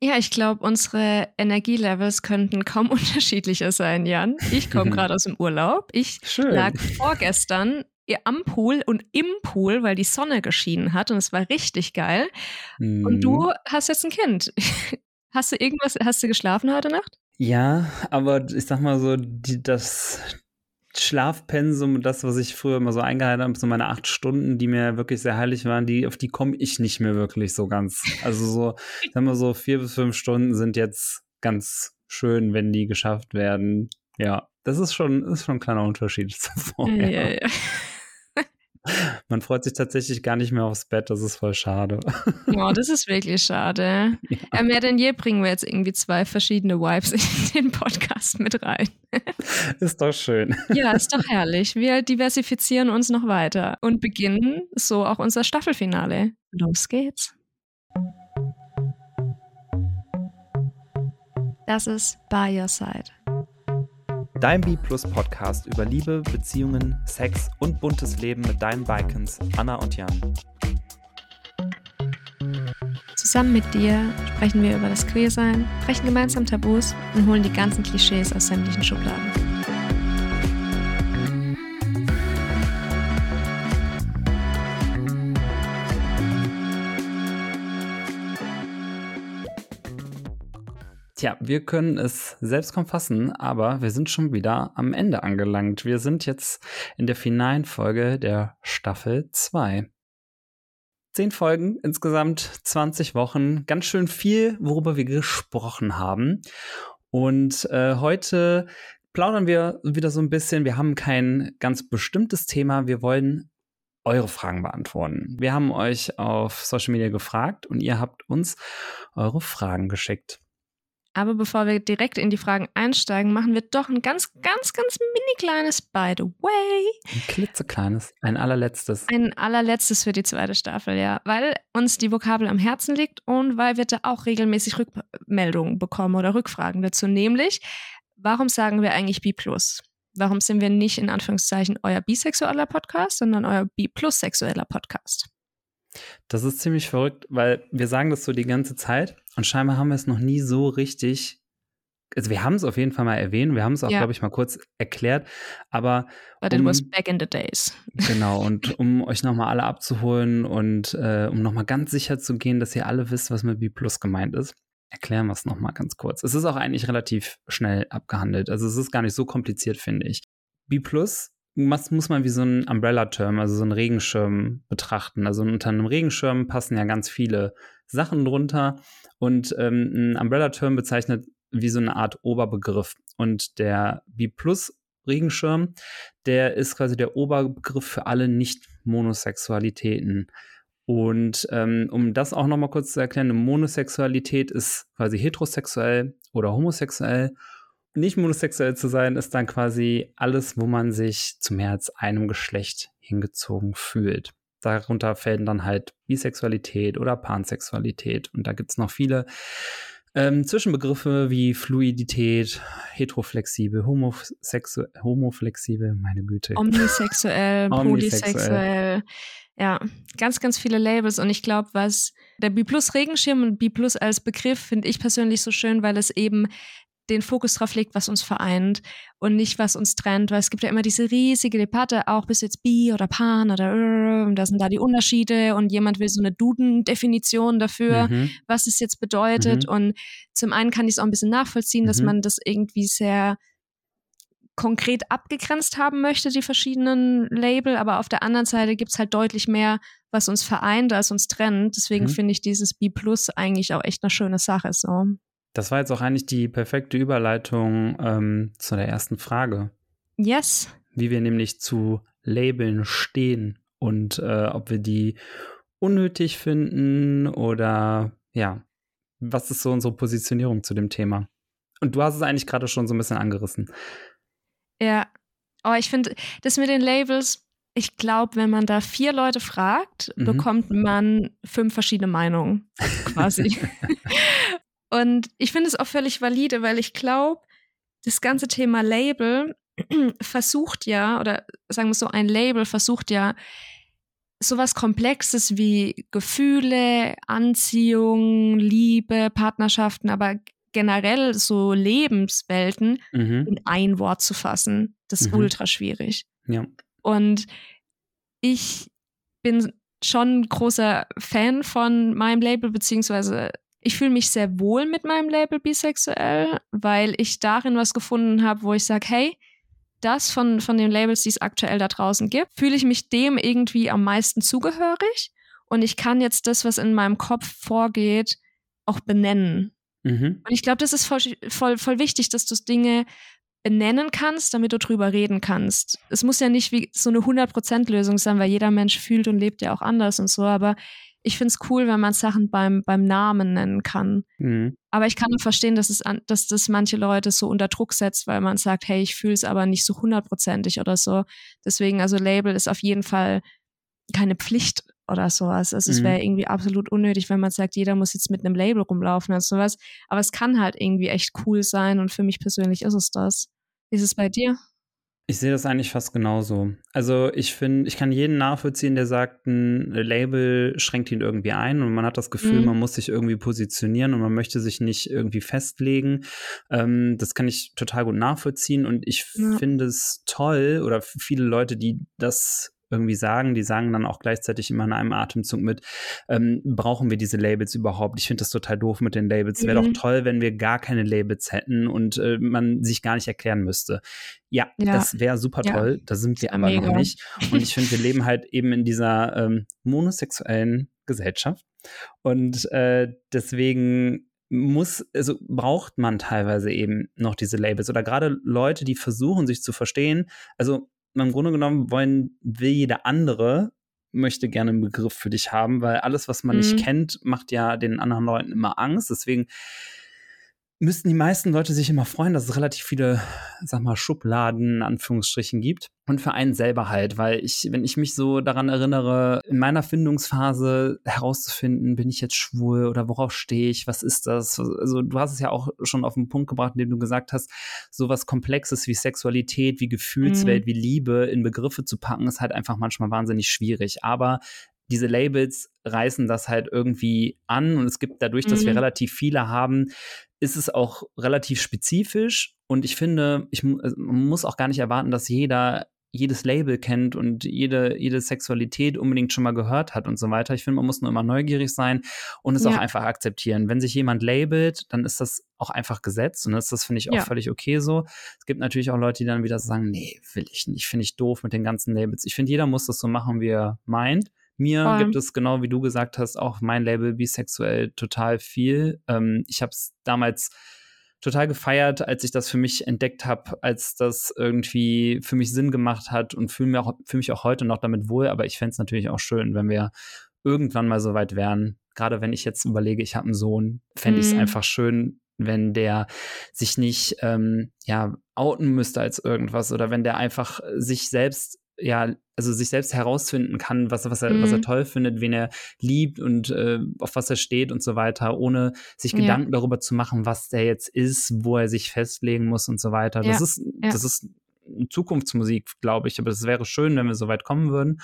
Ja, ich glaube, unsere Energielevels könnten kaum unterschiedlicher sein, Jan. Ich komme gerade aus dem Urlaub. Ich Schön. lag vorgestern am Pool und im Pool, weil die Sonne geschienen hat und es war richtig geil. Mhm. Und du hast jetzt ein Kind. Hast du irgendwas, hast du geschlafen heute Nacht? Ja, aber ich sag mal so, die, das Schlafpensum, das, was ich früher immer so eingehalten habe, so meine acht Stunden, die mir wirklich sehr heilig waren, die, auf die komme ich nicht mehr wirklich so ganz. Also so, ich sag mal so, vier bis fünf Stunden sind jetzt ganz schön, wenn die geschafft werden. Ja, das ist schon, ist schon ein kleiner Unterschied zu vorher. Ja, ja. Man freut sich tatsächlich gar nicht mehr aufs Bett, das ist voll schade. Oh, das ist wirklich schade. Ja. mehr denn je bringen wir jetzt irgendwie zwei verschiedene Vibes in den Podcast mit rein. Ist doch schön. Ja, ist doch herrlich. Wir diversifizieren uns noch weiter und beginnen so auch unser Staffelfinale. Los geht's. Das ist By Your Side. Dein B Plus Podcast über Liebe, Beziehungen, Sex und buntes Leben mit deinen Bikens Anna und Jan. Zusammen mit dir sprechen wir über das Queersein, brechen gemeinsam Tabus und holen die ganzen Klischees aus sämtlichen Schubladen. Tja, wir können es selbst kaum fassen, aber wir sind schon wieder am Ende angelangt. Wir sind jetzt in der finalen Folge der Staffel 2. Zehn Folgen, insgesamt 20 Wochen, ganz schön viel, worüber wir gesprochen haben. Und äh, heute plaudern wir wieder so ein bisschen. Wir haben kein ganz bestimmtes Thema. Wir wollen eure Fragen beantworten. Wir haben euch auf Social Media gefragt und ihr habt uns eure Fragen geschickt. Aber bevor wir direkt in die Fragen einsteigen, machen wir doch ein ganz, ganz, ganz mini kleines By the way. Ein klitzekleines, ein allerletztes. Ein allerletztes für die zweite Staffel, ja. Weil uns die Vokabel am Herzen liegt und weil wir da auch regelmäßig Rückmeldungen bekommen oder Rückfragen dazu. Nämlich, warum sagen wir eigentlich B+. Warum sind wir nicht in Anführungszeichen euer bisexueller Podcast, sondern euer B-plus sexueller Podcast? Das ist ziemlich verrückt, weil wir sagen das so die ganze Zeit und scheinbar haben wir es noch nie so richtig. Also wir haben es auf jeden Fall mal erwähnt, wir haben es auch, Ja. glaube ich, mal kurz erklärt, aber But it um, was back in the days. genau, und um euch nochmal alle abzuholen und äh, um nochmal ganz sicher zu gehen, dass ihr alle wisst, was mit B Plus gemeint ist, erklären wir es nochmal ganz kurz. Es ist auch eigentlich relativ schnell abgehandelt. Also es ist gar nicht so kompliziert, finde ich. B Plus muss, muss man wie so ein Umbrella-Term, also so einen Regenschirm betrachten. Also unter einem Regenschirm passen ja ganz viele Sachen drunter. Und ähm, ein Umbrella-Term bezeichnet wie so eine Art Oberbegriff. Und der B-Plus-Regenschirm, der ist quasi der Oberbegriff für alle Nicht-Monosexualitäten. Und ähm, um das auch nochmal kurz zu erklären, eine Monosexualität ist quasi heterosexuell oder homosexuell. Nicht monosexuell zu sein, ist dann quasi alles, wo man sich zu mehr als einem Geschlecht hingezogen fühlt. Darunter fällen dann halt Bisexualität oder Pansexualität. Und da gibt es noch viele ähm, Zwischenbegriffe wie Fluidität, heteroflexibel, homosexu homoflexibel, meine Güte. Omnisexuell, polysexuell. Ja, ganz, ganz viele Labels. Und ich glaube, was der B-Plus Regenschirm und B-Plus als Begriff finde ich persönlich so schön, weil es eben den Fokus drauf legt, was uns vereint und nicht, was uns trennt, weil es gibt ja immer diese riesige Debatte, auch bis jetzt Bi oder Pan oder äh, und da sind da die Unterschiede und jemand will so eine Duden-Definition dafür, Mhm. was es jetzt bedeutet. Mhm. Und zum einen kann ich es auch ein bisschen nachvollziehen, dass Mhm. man das irgendwie sehr konkret abgegrenzt haben möchte, die verschiedenen Label, aber auf der anderen Seite gibt es halt deutlich mehr, was uns vereint, als uns trennt. Deswegen Mhm. finde ich dieses B Plus eigentlich auch echt eine schöne Sache. So. Das war jetzt auch eigentlich die perfekte Überleitung ähm, zu der ersten Frage. Yes. wie wir nämlich zu Labeln stehen und äh, ob wir die unnötig finden oder ja, was ist so unsere Positionierung zu dem Thema? Und du hast es eigentlich gerade schon so ein bisschen angerissen. Ja. Oh, ich finde, das mit den Labels, ich glaube, wenn man da vier Leute fragt, Mhm. bekommt man fünf verschiedene Meinungen quasi. Und ich finde es auch völlig valide, weil ich glaube, das ganze Thema Label versucht ja, oder sagen wir so, ein Label versucht ja, sowas Komplexes wie Gefühle, Anziehung, Liebe, Partnerschaften, aber generell so Lebenswelten mhm. in ein Wort zu fassen, das ist mhm. ultra schwierig. Ja. Und ich bin schon großer Fan von meinem Label, beziehungsweise ich fühle mich sehr wohl mit meinem Label bisexuell, weil ich darin was gefunden habe, wo ich sage, hey, das von, von den Labels, die es aktuell da draußen gibt, fühle ich mich dem irgendwie am meisten zugehörig und ich kann jetzt das, was in meinem Kopf vorgeht, auch benennen. Mhm. Und ich glaube, das ist voll, voll, voll wichtig, dass du Dinge benennen kannst, damit du drüber reden kannst. Es muss ja nicht wie so eine 100%-Lösung sein, weil jeder Mensch fühlt und lebt ja auch anders und so, aber ich finde es cool, wenn man Sachen beim, beim Namen nennen kann. Mhm. Aber ich kann verstehen, dass, es an, dass das manche Leute so unter Druck setzt, weil man sagt, hey, ich fühle es aber nicht so hundertprozentig oder so. Deswegen, also Label ist auf jeden Fall keine Pflicht oder sowas. Also mhm. es wäre irgendwie absolut unnötig, wenn man sagt, jeder muss jetzt mit einem Label rumlaufen oder sowas. Aber es kann halt irgendwie echt cool sein und für mich persönlich ist es das. Wie ist es bei dir? Ich sehe das eigentlich fast genauso. Also ich finde, ich kann jeden nachvollziehen, der sagt, ein Label schränkt ihn irgendwie ein und man hat das Gefühl, mhm. man muss sich irgendwie positionieren und man möchte sich nicht irgendwie festlegen. Ähm, das kann ich total gut nachvollziehen und ich ja. finde es toll oder viele Leute, die das irgendwie sagen. Die sagen dann auch gleichzeitig immer in einem Atemzug mit, ähm, brauchen wir diese Labels überhaupt? Ich finde das total doof mit den Labels. Mhm. Wäre doch toll, wenn wir gar keine Labels hätten und äh, man sich gar nicht erklären müsste. Ja, ja. das wäre super toll. Ja. Da sind wir aber noch nicht. Und ich finde, wir leben halt eben in dieser ähm, monosexuellen Gesellschaft. Und äh, deswegen muss, also braucht man teilweise eben noch diese Labels oder gerade Leute, die versuchen, sich zu verstehen. Also im Grunde genommen wollen, will jeder andere möchte gerne einen Begriff für dich haben, weil alles, was man mhm. nicht kennt, macht ja den anderen Leuten immer Angst. Deswegen müssten die meisten Leute sich immer freuen, dass es relativ viele, sag mal, Schubladen in Anführungsstrichen gibt. Und für einen selber halt, weil ich, wenn ich mich so daran erinnere, in meiner Findungsphase herauszufinden, bin ich jetzt schwul oder worauf stehe ich, was ist das? Also du hast es ja auch schon auf den Punkt gebracht, indem du gesagt hast, sowas Komplexes wie Sexualität, wie Gefühlswelt, mhm. wie Liebe in Begriffe zu packen, ist halt einfach manchmal wahnsinnig schwierig. Aber diese Labels reißen das halt irgendwie an und es gibt dadurch, dass mhm. wir relativ viele haben, ist es auch relativ spezifisch und ich finde, ich also, man muss auch gar nicht erwarten, dass jeder jedes Label kennt und jede, jede Sexualität unbedingt schon mal gehört hat und so weiter. Ich finde, man muss nur immer neugierig sein und es ja. auch einfach akzeptieren. Wenn sich jemand labelt, dann ist das auch einfach gesetzt und das, das finde ich auch ja. völlig okay so. Es gibt natürlich auch Leute, die dann wieder sagen, nee, will ich nicht, finde ich doof mit den ganzen Labels. Ich finde, jeder muss das so machen, wie er meint. Mir Voll. gibt es, genau wie du gesagt hast, auch mein Label bisexuell total viel. Ähm, ich habe es damals total gefeiert, als ich das für mich entdeckt habe, als das irgendwie für mich Sinn gemacht hat und fühle mich, auch, fühl mich auch heute noch damit wohl. Aber ich fände es natürlich auch schön, wenn wir irgendwann mal so weit wären. Gerade wenn ich jetzt überlege, ich habe einen Sohn, fände ich es mhm. einfach schön, wenn der sich nicht ähm, ja outen müsste als irgendwas oder wenn der einfach sich selbst ja, also sich selbst herausfinden kann, was, was, er, mhm. was er mhm. toll findet, wen er liebt und äh, auf was er steht und so weiter, ohne sich ja. Gedanken darüber zu machen, was der jetzt ist, wo er sich festlegen muss und so weiter. Das ja. ist, ja. das ist Zukunftsmusik, glaube ich. Aber es wäre schön, wenn wir so weit kommen würden.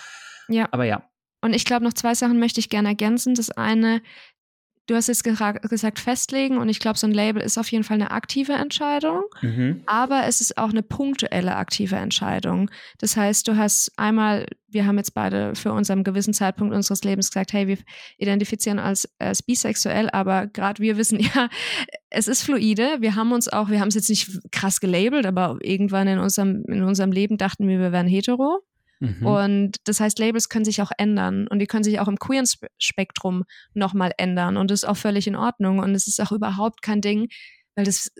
Ja. Aber ja. Und ich glaube, noch zwei Sachen möchte ich gerne ergänzen. Das eine du hast jetzt gesagt, festlegen und ich glaube, so ein Label ist auf jeden Fall eine aktive Entscheidung, mhm. aber es ist auch eine punktuelle aktive Entscheidung. Das heißt, du hast einmal, wir haben jetzt beide für uns am gewissen Zeitpunkt unseres Lebens gesagt, hey, wir identifizieren als, als bisexuell, aber gerade wir wissen ja, es ist fluide. Wir haben uns auch, wir haben es jetzt nicht krass gelabelt, aber irgendwann in unserem, in unserem Leben dachten wir, wir wären hetero. Mhm. Und das heißt, Labels können sich auch ändern und die können sich auch im queeren Spektrum nochmal ändern und das ist auch völlig in Ordnung und es ist auch überhaupt kein Ding, weil das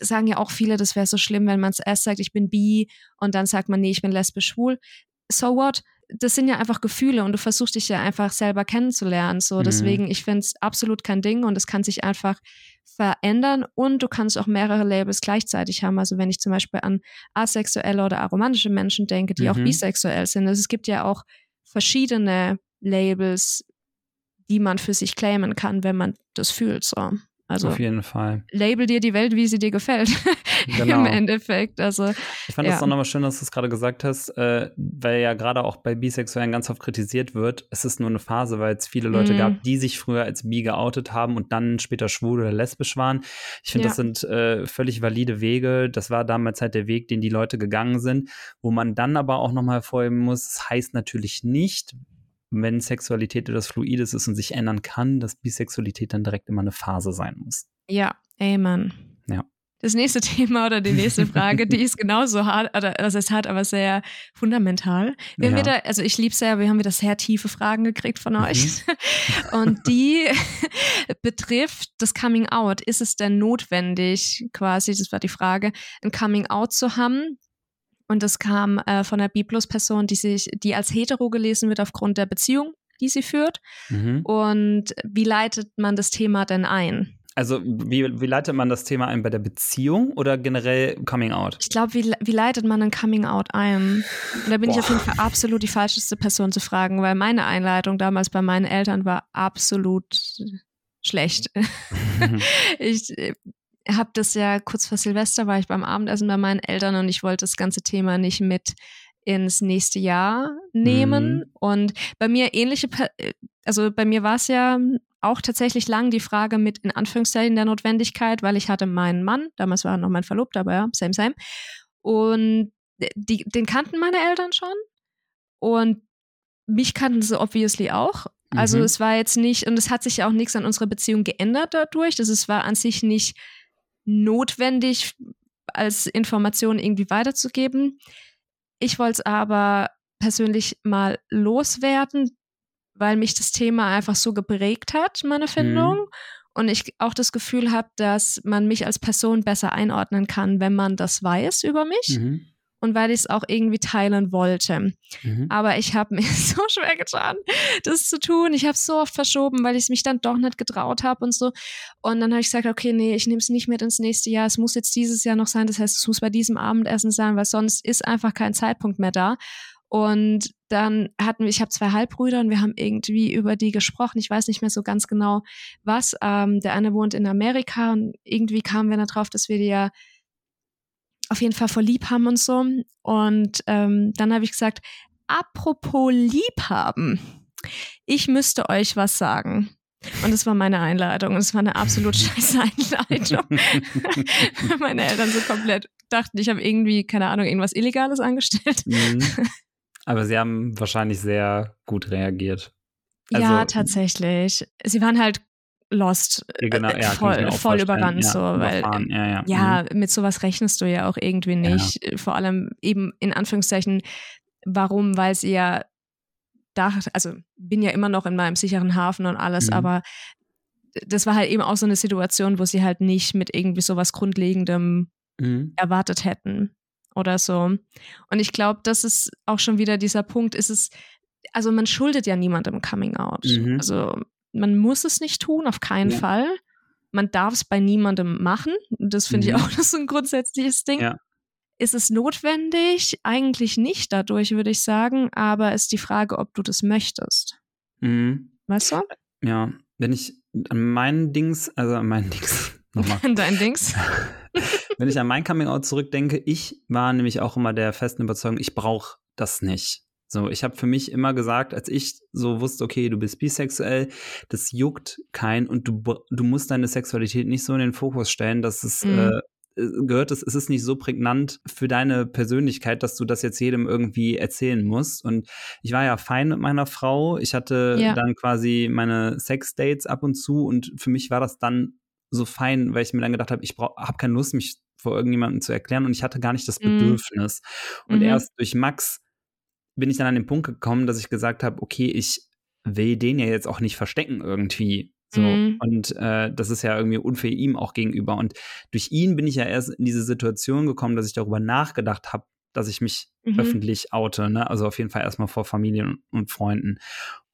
sagen ja auch viele, das wäre so schlimm, wenn man es erst sagt, ich bin bi und dann sagt man, nee, ich bin lesbisch schwul. So what? Das sind ja einfach Gefühle und du versuchst dich ja einfach selber kennenzulernen. So, mhm. deswegen, ich finde es absolut kein Ding und es kann sich einfach verändern und du kannst auch mehrere Labels gleichzeitig haben. Also wenn ich zum Beispiel an asexuelle oder aromantische Menschen denke, die mhm. auch bisexuell sind. Also es gibt ja auch verschiedene Labels, die man für sich claimen kann, wenn man das fühlt. So. Also Auf jeden Fall. label dir die Welt, wie sie dir gefällt. Genau. Im Endeffekt. Also Ich fand Ja. das auch nochmal schön, dass du es gerade gesagt hast, äh, weil ja gerade auch bei Bisexuellen ganz oft kritisiert wird, es ist nur eine Phase, weil es viele Leute Mhm. gab, die sich früher als bi geoutet haben und dann später schwul oder lesbisch waren. Ich finde, Ja. das sind äh, völlig valide Wege. Das war damals halt der Weg, den die Leute gegangen sind, wo man dann aber auch nochmal hervorheben muss, es heißt natürlich nicht, wenn Sexualität etwas Fluides ist und sich ändern kann, dass Bisexualität dann direkt immer eine Phase sein muss. ja, Amen. Ja. Das nächste Thema oder die nächste Frage, die ist genauso hart, oder was heißt hart, aber sehr fundamental. Wir haben Ja. wieder, also ich liebe es ja, wir haben wieder sehr tiefe Fragen gekriegt von Mhm. euch. Und die betrifft das Coming Out. Ist es denn notwendig, quasi, das war die Frage, ein Coming Out zu haben? Und das kam äh, von einer B-Plus-Person, die sich, die als hetero gelesen wird aufgrund der Beziehung, die sie führt. Mhm. Und wie leitet man das Thema denn ein? Also, wie, wie leitet man das Thema ein bei der Beziehung oder generell Coming Out? Ich glaube, wie, wie leitet man ein Coming Out ein? Und da bin ich Boah. auf jeden Fall absolut die falscheste Person zu fragen, weil meine Einleitung damals bei meinen Eltern war absolut schlecht. ich äh, habe das ja kurz vor Silvester war ich beim Abendessen bei meinen Eltern und ich wollte das ganze Thema nicht mit ins nächste Jahr nehmen. Mhm. Und bei mir ähnliche, äh, also bei mir war es ja auch tatsächlich lang die Frage mit in Anführungszeichen der Notwendigkeit, weil ich hatte meinen Mann, damals war er noch mein Verlobter, aber ja, same, same. Und die, den kannten meine Eltern schon. Und mich kannten sie obviously auch. Also Mhm. es war jetzt nicht, und es hat sich ja auch nichts an unserer Beziehung geändert dadurch. Das es war an sich nicht notwendig, als Information irgendwie weiterzugeben. Ich wollte es aber persönlich mal loswerden, weil mich das Thema einfach so geprägt hat, meine Findung. Und ich auch das Gefühl habe, dass man mich als Person besser einordnen kann, wenn man das weiß über mich Mhm. Und weil ich es auch irgendwie teilen wollte. Mhm. Aber ich habe mir so schwer getan, das zu tun. Ich habe es so oft verschoben, weil ich es mich dann doch nicht getraut habe und so. Und dann habe ich gesagt, okay, nee, ich nehme es nicht mit ins nächste Jahr. Es muss jetzt dieses Jahr noch sein. Das heißt, es muss bei diesem Abendessen sein, weil sonst ist einfach kein Zeitpunkt mehr da. Und dann hatten wir, ich habe zwei Halbbrüder und wir haben irgendwie über die gesprochen. Ich weiß nicht mehr so ganz genau, was. Ähm, der eine wohnt in Amerika und irgendwie kamen wir darauf, dass wir die ja auf jeden Fall voll lieb haben und so. Und ähm, dann habe ich gesagt, apropos lieb haben, ich müsste euch was sagen. Und das war meine Einladung. Und es war eine absolut scheiße Einleitung. Meine Eltern so komplett dachten, ich habe irgendwie, keine Ahnung, irgendwas Illegales angestellt. Mhm. Aber sie haben wahrscheinlich sehr gut reagiert. ja, Also- tatsächlich. Sie waren halt lost. Ja, genau, äh, ja, voll, voll überrannt, ja, so, weil ja, ja. Mhm. mit sowas rechnest du ja auch irgendwie nicht. Vor allem eben in Anführungszeichen, warum? Weil sie ja dachte, also bin ja immer noch in meinem sicheren Hafen und alles, Mhm. aber das war halt eben auch so eine Situation, wo sie halt nicht mit irgendwie sowas Grundlegendem Mhm. erwartet hätten oder so. Und ich glaube, das ist auch schon wieder dieser Punkt, ist es, also man schuldet ja niemandem Coming Out. Mhm. Also man muss es nicht tun, auf keinen Ja. Fall. Man darf es bei niemandem machen. Das finde ich Mhm. auch das ist so ein grundsätzliches Ding. Ja. Ist es notwendig? Eigentlich nicht dadurch, würde ich sagen. Aber ist die Frage, ob du das möchtest. Mhm. Weißt du? Ja, wenn ich an meinen Dings, also an meinen Dings, nochmal, Dein Dings. wenn ich an mein Coming Out zurückdenke, ich war nämlich auch immer der festen Überzeugung, ich brauche das nicht. So, ich habe für mich immer gesagt, als ich so wusste, okay, du bist bisexuell, das juckt kein und du, du musst deine Sexualität nicht so in den Fokus stellen, dass es Mhm. äh, gehört, es, es ist nicht so prägnant für deine Persönlichkeit, dass du das jetzt jedem irgendwie erzählen musst. Und ich war ja fein mit meiner Frau. Ich hatte Ja. dann quasi meine Sex-Dates ab und zu und für mich war das dann so fein, weil ich mir dann gedacht habe, ich habe keine Lust, mich vor irgendjemandem zu erklären und ich hatte gar nicht das Mhm. Bedürfnis. Und Mhm. erst durch Max bin ich dann an den Punkt gekommen, dass ich gesagt habe, okay, ich will den ja jetzt auch nicht verstecken irgendwie. So. Mhm. Und äh, das ist ja irgendwie unfair ihm auch gegenüber. Und durch ihn bin ich ja erst in diese Situation gekommen, dass ich darüber nachgedacht habe, dass ich mich Mhm. öffentlich oute. Ne? Also auf jeden Fall erstmal vor Familie und, und Freunden.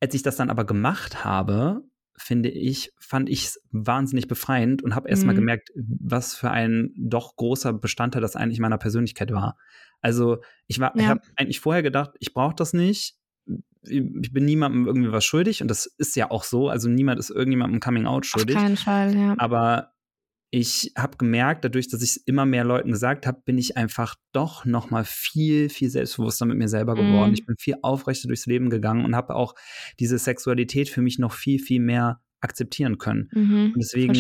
Als ich das dann aber gemacht habe, finde ich, fand ich es wahnsinnig befreiend und habe erstmal Mhm. gemerkt, was für ein doch großer Bestandteil das eigentlich meiner Persönlichkeit war. Also ich war, ich Ja. habe eigentlich vorher gedacht, ich brauche das nicht. ich bin niemandem irgendwie was schuldig und das ist ja auch so. Also niemand ist irgendjemandem Coming Out schuldig. Auf keinen Fall, ja. Aber ich habe gemerkt, dadurch, dass ich es immer mehr Leuten gesagt habe, bin ich einfach doch noch mal viel, viel selbstbewusster mit mir selber geworden. Mhm. Ich bin viel aufrechter durchs Leben gegangen und habe auch diese Sexualität für mich noch viel, viel mehr akzeptieren können. Mhm, Und deswegen,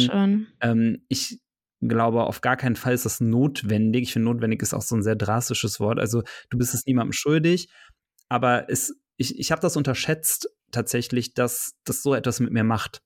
ähm, ich glaube, auf gar keinen Fall ist das notwendig. Ich finde, notwendig ist auch so ein sehr drastisches Wort. Also du bist es niemandem schuldig, aber es, ich, ich habe das unterschätzt tatsächlich, dass das so etwas mit mir macht.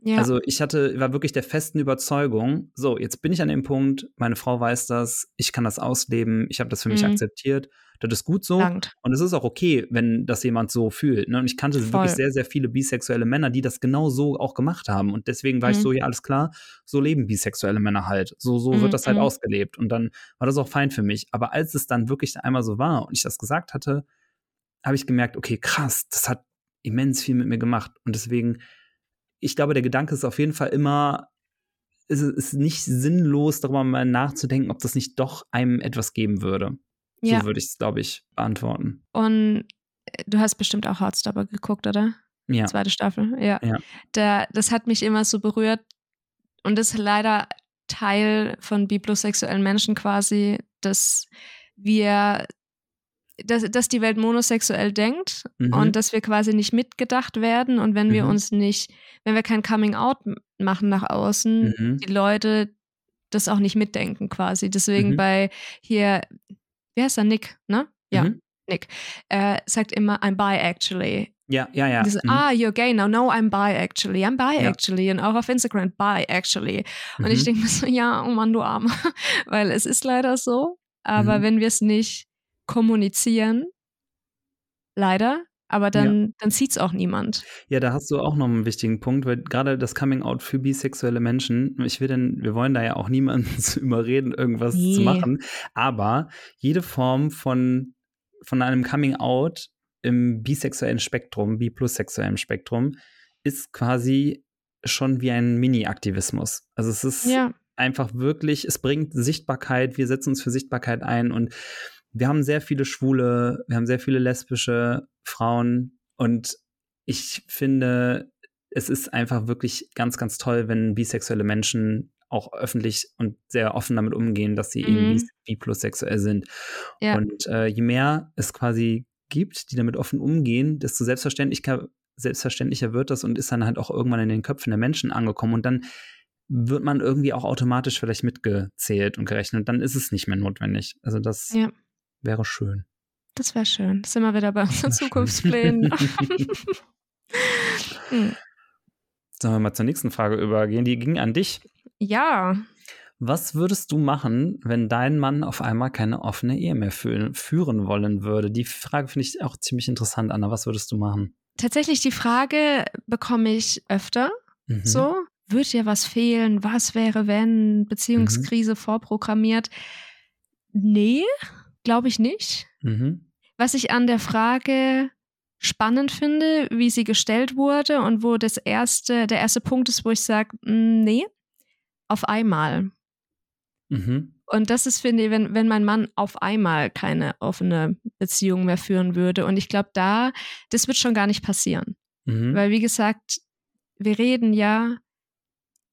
Ja. Also ich hatte, war wirklich der festen Überzeugung, so, jetzt bin ich an dem Punkt, meine Frau weiß das, ich kann das ausleben, ich habe das für mich Mhm. akzeptiert, das ist gut so. Langt. Und es ist auch okay, wenn das jemand so fühlt. Ne? Und ich kannte Voll. wirklich sehr, sehr viele bisexuelle Männer, die das genau so auch gemacht haben. Und deswegen war ich Mhm. so, ja, alles klar, so leben bisexuelle Männer halt. So, so Mhm, wird das halt mhm. ausgelebt. Und dann war das auch fein für mich. Aber als es dann wirklich einmal so war und ich das gesagt hatte, habe ich gemerkt, okay, krass, das hat immens viel mit mir gemacht. Und deswegen, ich glaube, der Gedanke ist auf jeden Fall immer, es ist nicht sinnlos, darüber mal nachzudenken, ob das nicht doch einem etwas geben würde. ja. So würde ich es, glaube ich, beantworten. Und äh, du hast bestimmt auch Heartstopper geguckt, oder? Ja. Zweite Staffel, ja. Ja. Da, das hat mich immer so berührt und ist leider Teil von biplosexuellen Menschen quasi, dass wir, dass, dass die Welt monosexuell denkt Mhm. und dass wir quasi nicht mitgedacht werden und wenn wir Mhm. uns nicht, wenn wir kein Coming Out machen nach außen, Mhm. die Leute das auch nicht mitdenken quasi. Desegen Mhm. bei hier, wie heißt er, Nick, ne? Ja, Mhm. Nick, äh, sagt immer, I'm bi actually. Ja, ja, ja. Dieses, ah, you're gay now. No, I'm bi actually. I'm bi Ja. actually. Und auch auf Instagram, bi actually. Und ich denke mir so, ja, oh Mann, du Arme. Weil es ist leider so. Aber wenn wir es nicht kommunizieren, leider, aber dann, dann sieht es auch niemand. Ja, da hast du auch noch einen wichtigen Punkt, weil gerade das Coming Out für bisexuelle Menschen, ich will denn, wir wollen da ja auch niemanden zu überreden, irgendwas zu Nee. machen, aber jede Form von, von einem Coming Out im bisexuellen Spektrum, bi-plus-sexuellen Spektrum, ist quasi schon wie ein Mini-Aktivismus. Also es ist Ja, einfach wirklich, es bringt Sichtbarkeit, wir setzen uns für Sichtbarkeit ein und wir haben sehr viele schwule, wir haben sehr viele lesbische Frauen und ich finde, es ist einfach wirklich ganz, ganz toll, wenn bisexuelle Menschen auch öffentlich und sehr offen damit umgehen, dass sie eben Mhm. bis, bi plus sexuell sind. Ja. Und äh, je mehr es quasi gibt, die damit offen umgehen, desto selbstverständlicher, selbstverständlicher wird das und ist dann halt auch irgendwann in den Köpfen der Menschen angekommen. Und dann wird man irgendwie auch automatisch vielleicht mitgezählt und gerechnet. Und dann ist es nicht mehr notwendig. Also das Ja. Wäre schön. das wäre schön. Sind wir wieder bei unseren Zukunftsplänen. Hm. Sollen wir mal zur nächsten Frage übergehen? Die ging an dich. ja, Was würdest du machen, wenn dein Mann auf einmal keine offene Ehe mehr fü führen wollen würde? Die Frage finde ich auch ziemlich interessant, Anna. Was würdest du machen? tatsächlich die Frage bekomme ich öfter. Mhm. So, wird dir was fehlen? Was wäre, wenn? Beziehungskrise vorprogrammiert? Nee, glaube ich nicht. Mhm. Was ich an der Frage spannend finde, wie sie gestellt wurde und wo das erste, der erste Punkt ist, wo ich sage, nee, auf einmal. Mhm. Und das ist, finde ich, wenn, wenn mein Mann auf einmal keine offene Beziehung mehr führen würde. Und ich glaube, da, das wird schon gar nicht passieren. Mhm. Weil, wie gesagt, wir reden ja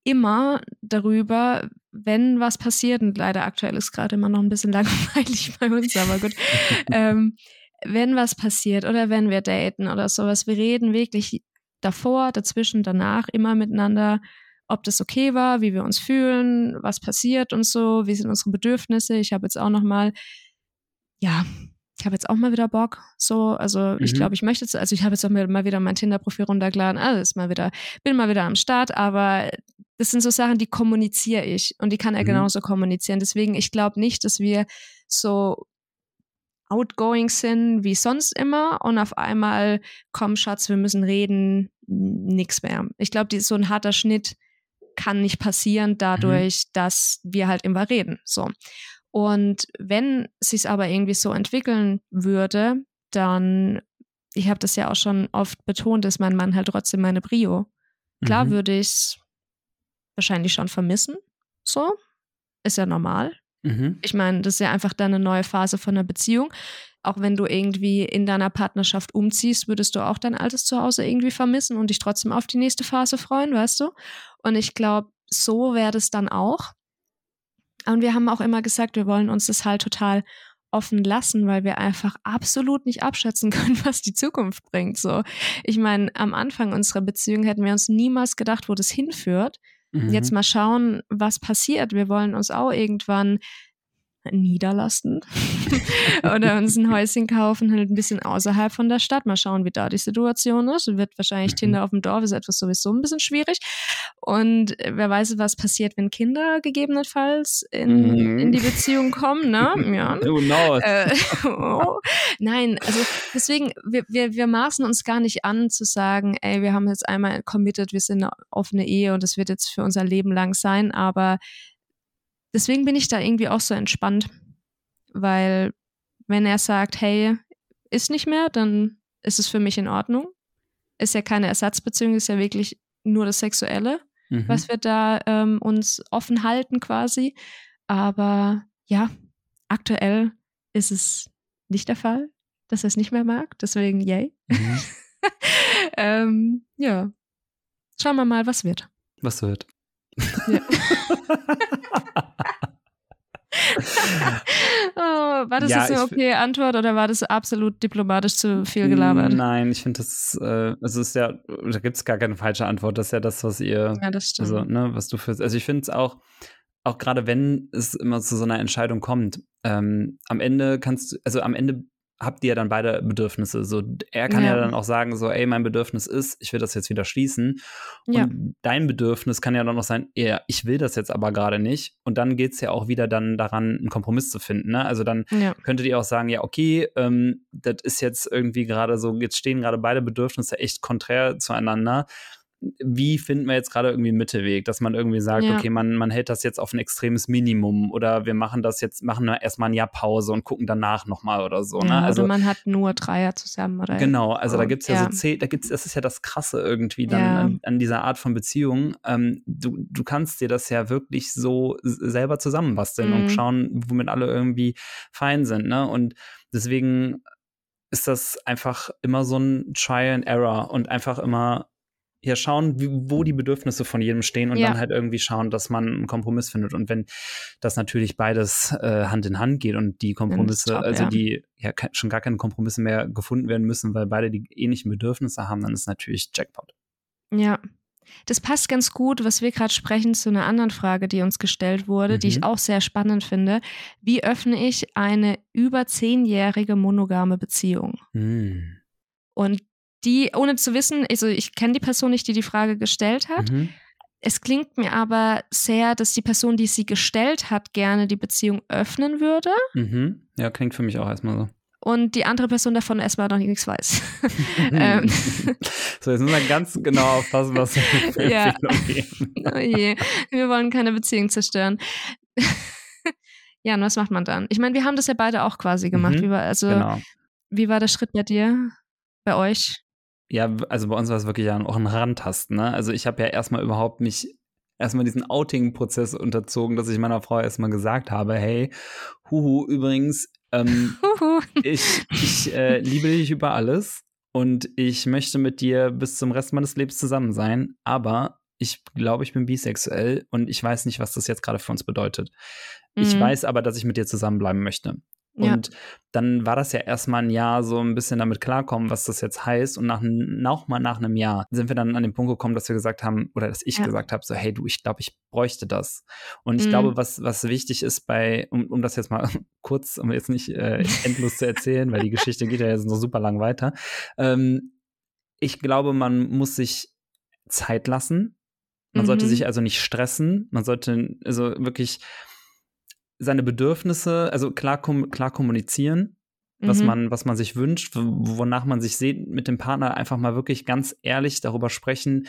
immer darüber, wenn was passiert, und leider aktuell ist gerade immer noch ein bisschen langweilig bei uns, aber gut, ähm, wenn was passiert oder wenn wir daten oder sowas, wir reden wirklich davor, dazwischen, danach immer miteinander, ob das okay war, wie wir uns fühlen, was passiert und so, wie sind unsere Bedürfnisse. Ich habe jetzt auch noch mal, ja, ich habe jetzt auch mal wieder Bock. So, also ich Mhm. glaube, ich möchte jetzt, also ich habe jetzt auch mal wieder mein Tinder-Profil runtergeladen, also ist mal wieder, bin mal wieder am Start, aber das sind so Sachen, die kommuniziere ich und die kann er Mhm. genauso kommunizieren. Deswegen, ich glaube nicht, dass wir so outgoing sind wie sonst immer und auf einmal, komm Schatz, wir müssen reden, nix mehr. Ich glaube, so ein harter Schnitt kann nicht passieren dadurch, dass wir halt immer reden. So. Und wenn sich aber irgendwie so entwickeln würde, dann, ich habe das ja auch schon oft betont, ist mein Mann halt trotzdem meine Brio. Klar Mhm. würde ich es wahrscheinlich schon vermissen. So. Ist ja normal. Mhm. Ich meine, das ist ja einfach dann eine neue Phase von einer Beziehung. auch wenn du irgendwie in deiner Partnerschaft umziehst, würdest du auch dein altes Zuhause irgendwie vermissen und dich trotzdem auf die nächste Phase freuen, weißt du? Und ich glaube, so wäre das dann auch. Und wir haben auch immer gesagt, wir wollen uns das halt total offen lassen, weil wir einfach absolut nicht abschätzen können, was die Zukunft bringt. So, ich meine, am Anfang unserer Beziehung hätten wir uns niemals gedacht, wo das hinführt. Mhm. Jetzt mal schauen, was passiert. Wir wollen uns auch irgendwann niederlassen oder uns ein Häuschen kaufen, halt ein bisschen außerhalb von der Stadt. Mal schauen, wie da die Situation ist. Wird wahrscheinlich mhm. Tinder auf dem Dorf ist etwas sowieso ein bisschen schwierig. Und wer weiß, was passiert, wenn Kinder gegebenenfalls in, mhm. in die Beziehung kommen, ne? Ja. Who knows? Äh, oh. Nein, also deswegen, wir, wir, wir maßen uns gar nicht an zu sagen, ey, wir haben jetzt einmal committed, wir sind eine offene Ehe und das wird jetzt für unser Leben lang sein, aber deswegen bin ich da irgendwie auch so entspannt, weil wenn er sagt, hey, ist nicht mehr, dann ist es für mich in Ordnung. Ist ja keine Ersatzbeziehung, ist ja wirklich nur das Sexuelle, mhm. was wir da ähm, uns offen halten quasi. Aber ja, aktuell ist es nicht der Fall, dass er es nicht mehr mag. Deswegen, yay. Mhm. ähm, ja. Schauen wir mal, was wird. Was wird. Ja. oh, war das ja, jetzt eine okay Antwort oder war das absolut diplomatisch zu viel gelabert? Nein, ich finde das, äh, es ist ja, da gibt es gar keine falsche Antwort. Das ist ja das, was ihr, ja, das stimmt. also, ne, was du für, also ich finde es auch, auch gerade wenn es immer zu so einer Entscheidung kommt, ähm, am Ende kannst du, also am Ende habt ihr dann beide Bedürfnisse. So, er kann ja. ja. dann auch sagen, so, ey, mein Bedürfnis ist, ich will das jetzt wieder schließen. Ja. Und dein Bedürfnis kann ja dann noch sein, ja, ich will das jetzt aber gerade nicht. Und dann geht es ja auch wieder dann daran, einen Kompromiss zu finden. Ne? Also dann ja. könntet ihr auch sagen, ja, okay, ähm, das ist jetzt irgendwie gerade so, jetzt stehen gerade beide Bedürfnisse echt konträr zueinander wie finden wir jetzt gerade irgendwie einen Mittelweg, dass man irgendwie sagt, ja. okay, man, man hält das jetzt auf ein extremes Minimum oder wir machen das jetzt, machen wir erstmal ein Jahr Pause und gucken danach nochmal oder so. Ne? Ja, also, oder man hat nur Dreier zusammen oder Genau, also da gibt es ja, ja, so zehn, da gibt's, das ist ja das Krasse irgendwie dann an, an, dieser Art von Beziehung. Ähm, du, du kannst dir das ja wirklich so selber zusammenbasteln mhm. und schauen, womit alle irgendwie fein sind. Ne? Und deswegen ist das einfach immer so ein Try and Error und einfach immer ja schauen, wie, wo die Bedürfnisse von jedem stehen und ja. dann halt irgendwie schauen, dass man einen Kompromiss findet. Und wenn das natürlich beides äh, Hand in Hand geht und die Kompromisse, top, also ja. die ja schon gar keine Kompromisse mehr gefunden werden müssen, weil beide die ähnlichen Bedürfnisse haben, dann ist natürlich Jackpot. Ja. Das passt ganz gut, was wir gerade sprechen, zu einer anderen Frage, die uns gestellt wurde, mhm. die ich mhm. auch sehr spannend finde. Wie öffne ich eine über zehnjährige monogame Beziehung? Mhm. Und die, ohne zu wissen, also ich kenne die Person nicht, die die Frage gestellt hat. Mhm. Es klingt mir aber sehr, dass die Person, die sie gestellt hat, gerne die Beziehung öffnen würde. Mhm. Ja, klingt für mich auch erstmal so. Und die andere Person davon erstmal noch nichts weiß. ähm. So, jetzt müssen wir ganz genau aufpassen, was wir für ja. geben. Oh je. Wir wollen keine Beziehung zerstören. ja, und was macht man dann? Ich meine, wir haben das ja beide auch quasi gemacht. Mhm. Wie war, also, genau. wie war der Schritt bei dir, bei euch? Ja, also bei uns war es wirklich ja auch ein Rantasten. Ne? Also ich habe ja erstmal überhaupt mich erstmal diesen Outing-Prozess unterzogen, dass ich meiner Frau erstmal gesagt habe, hey, huhu, übrigens, ähm, ich, ich äh, liebe dich über alles und ich möchte mit dir bis zum Rest meines Lebens zusammen sein, aber ich glaube, ich bin bisexuell und ich weiß nicht, was das jetzt gerade für uns bedeutet. Mhm. Ich weiß aber, dass ich mit dir zusammenbleiben möchte. Und ja. dann war das ja erstmal ein Jahr so ein bisschen damit klarkommen, was das jetzt heißt. Und nach, noch mal nach einem Jahr sind wir dann an den Punkt gekommen, dass wir gesagt haben, oder dass ich ja. gesagt habe, so, hey du, ich glaube, ich bräuchte das. Und ich mhm. glaube, was, was wichtig ist bei, um, um das jetzt mal kurz, um jetzt nicht äh, endlos zu erzählen, weil die Geschichte geht ja jetzt noch super lang weiter. Ähm, ich glaube, man muss sich Zeit lassen. Man mhm. sollte sich also nicht stressen. Man sollte also wirklich seine Bedürfnisse, also klar, kom klar kommunizieren, mhm. was, man, was man sich wünscht, wonach man sich sieht, mit dem Partner einfach mal wirklich ganz ehrlich darüber sprechen,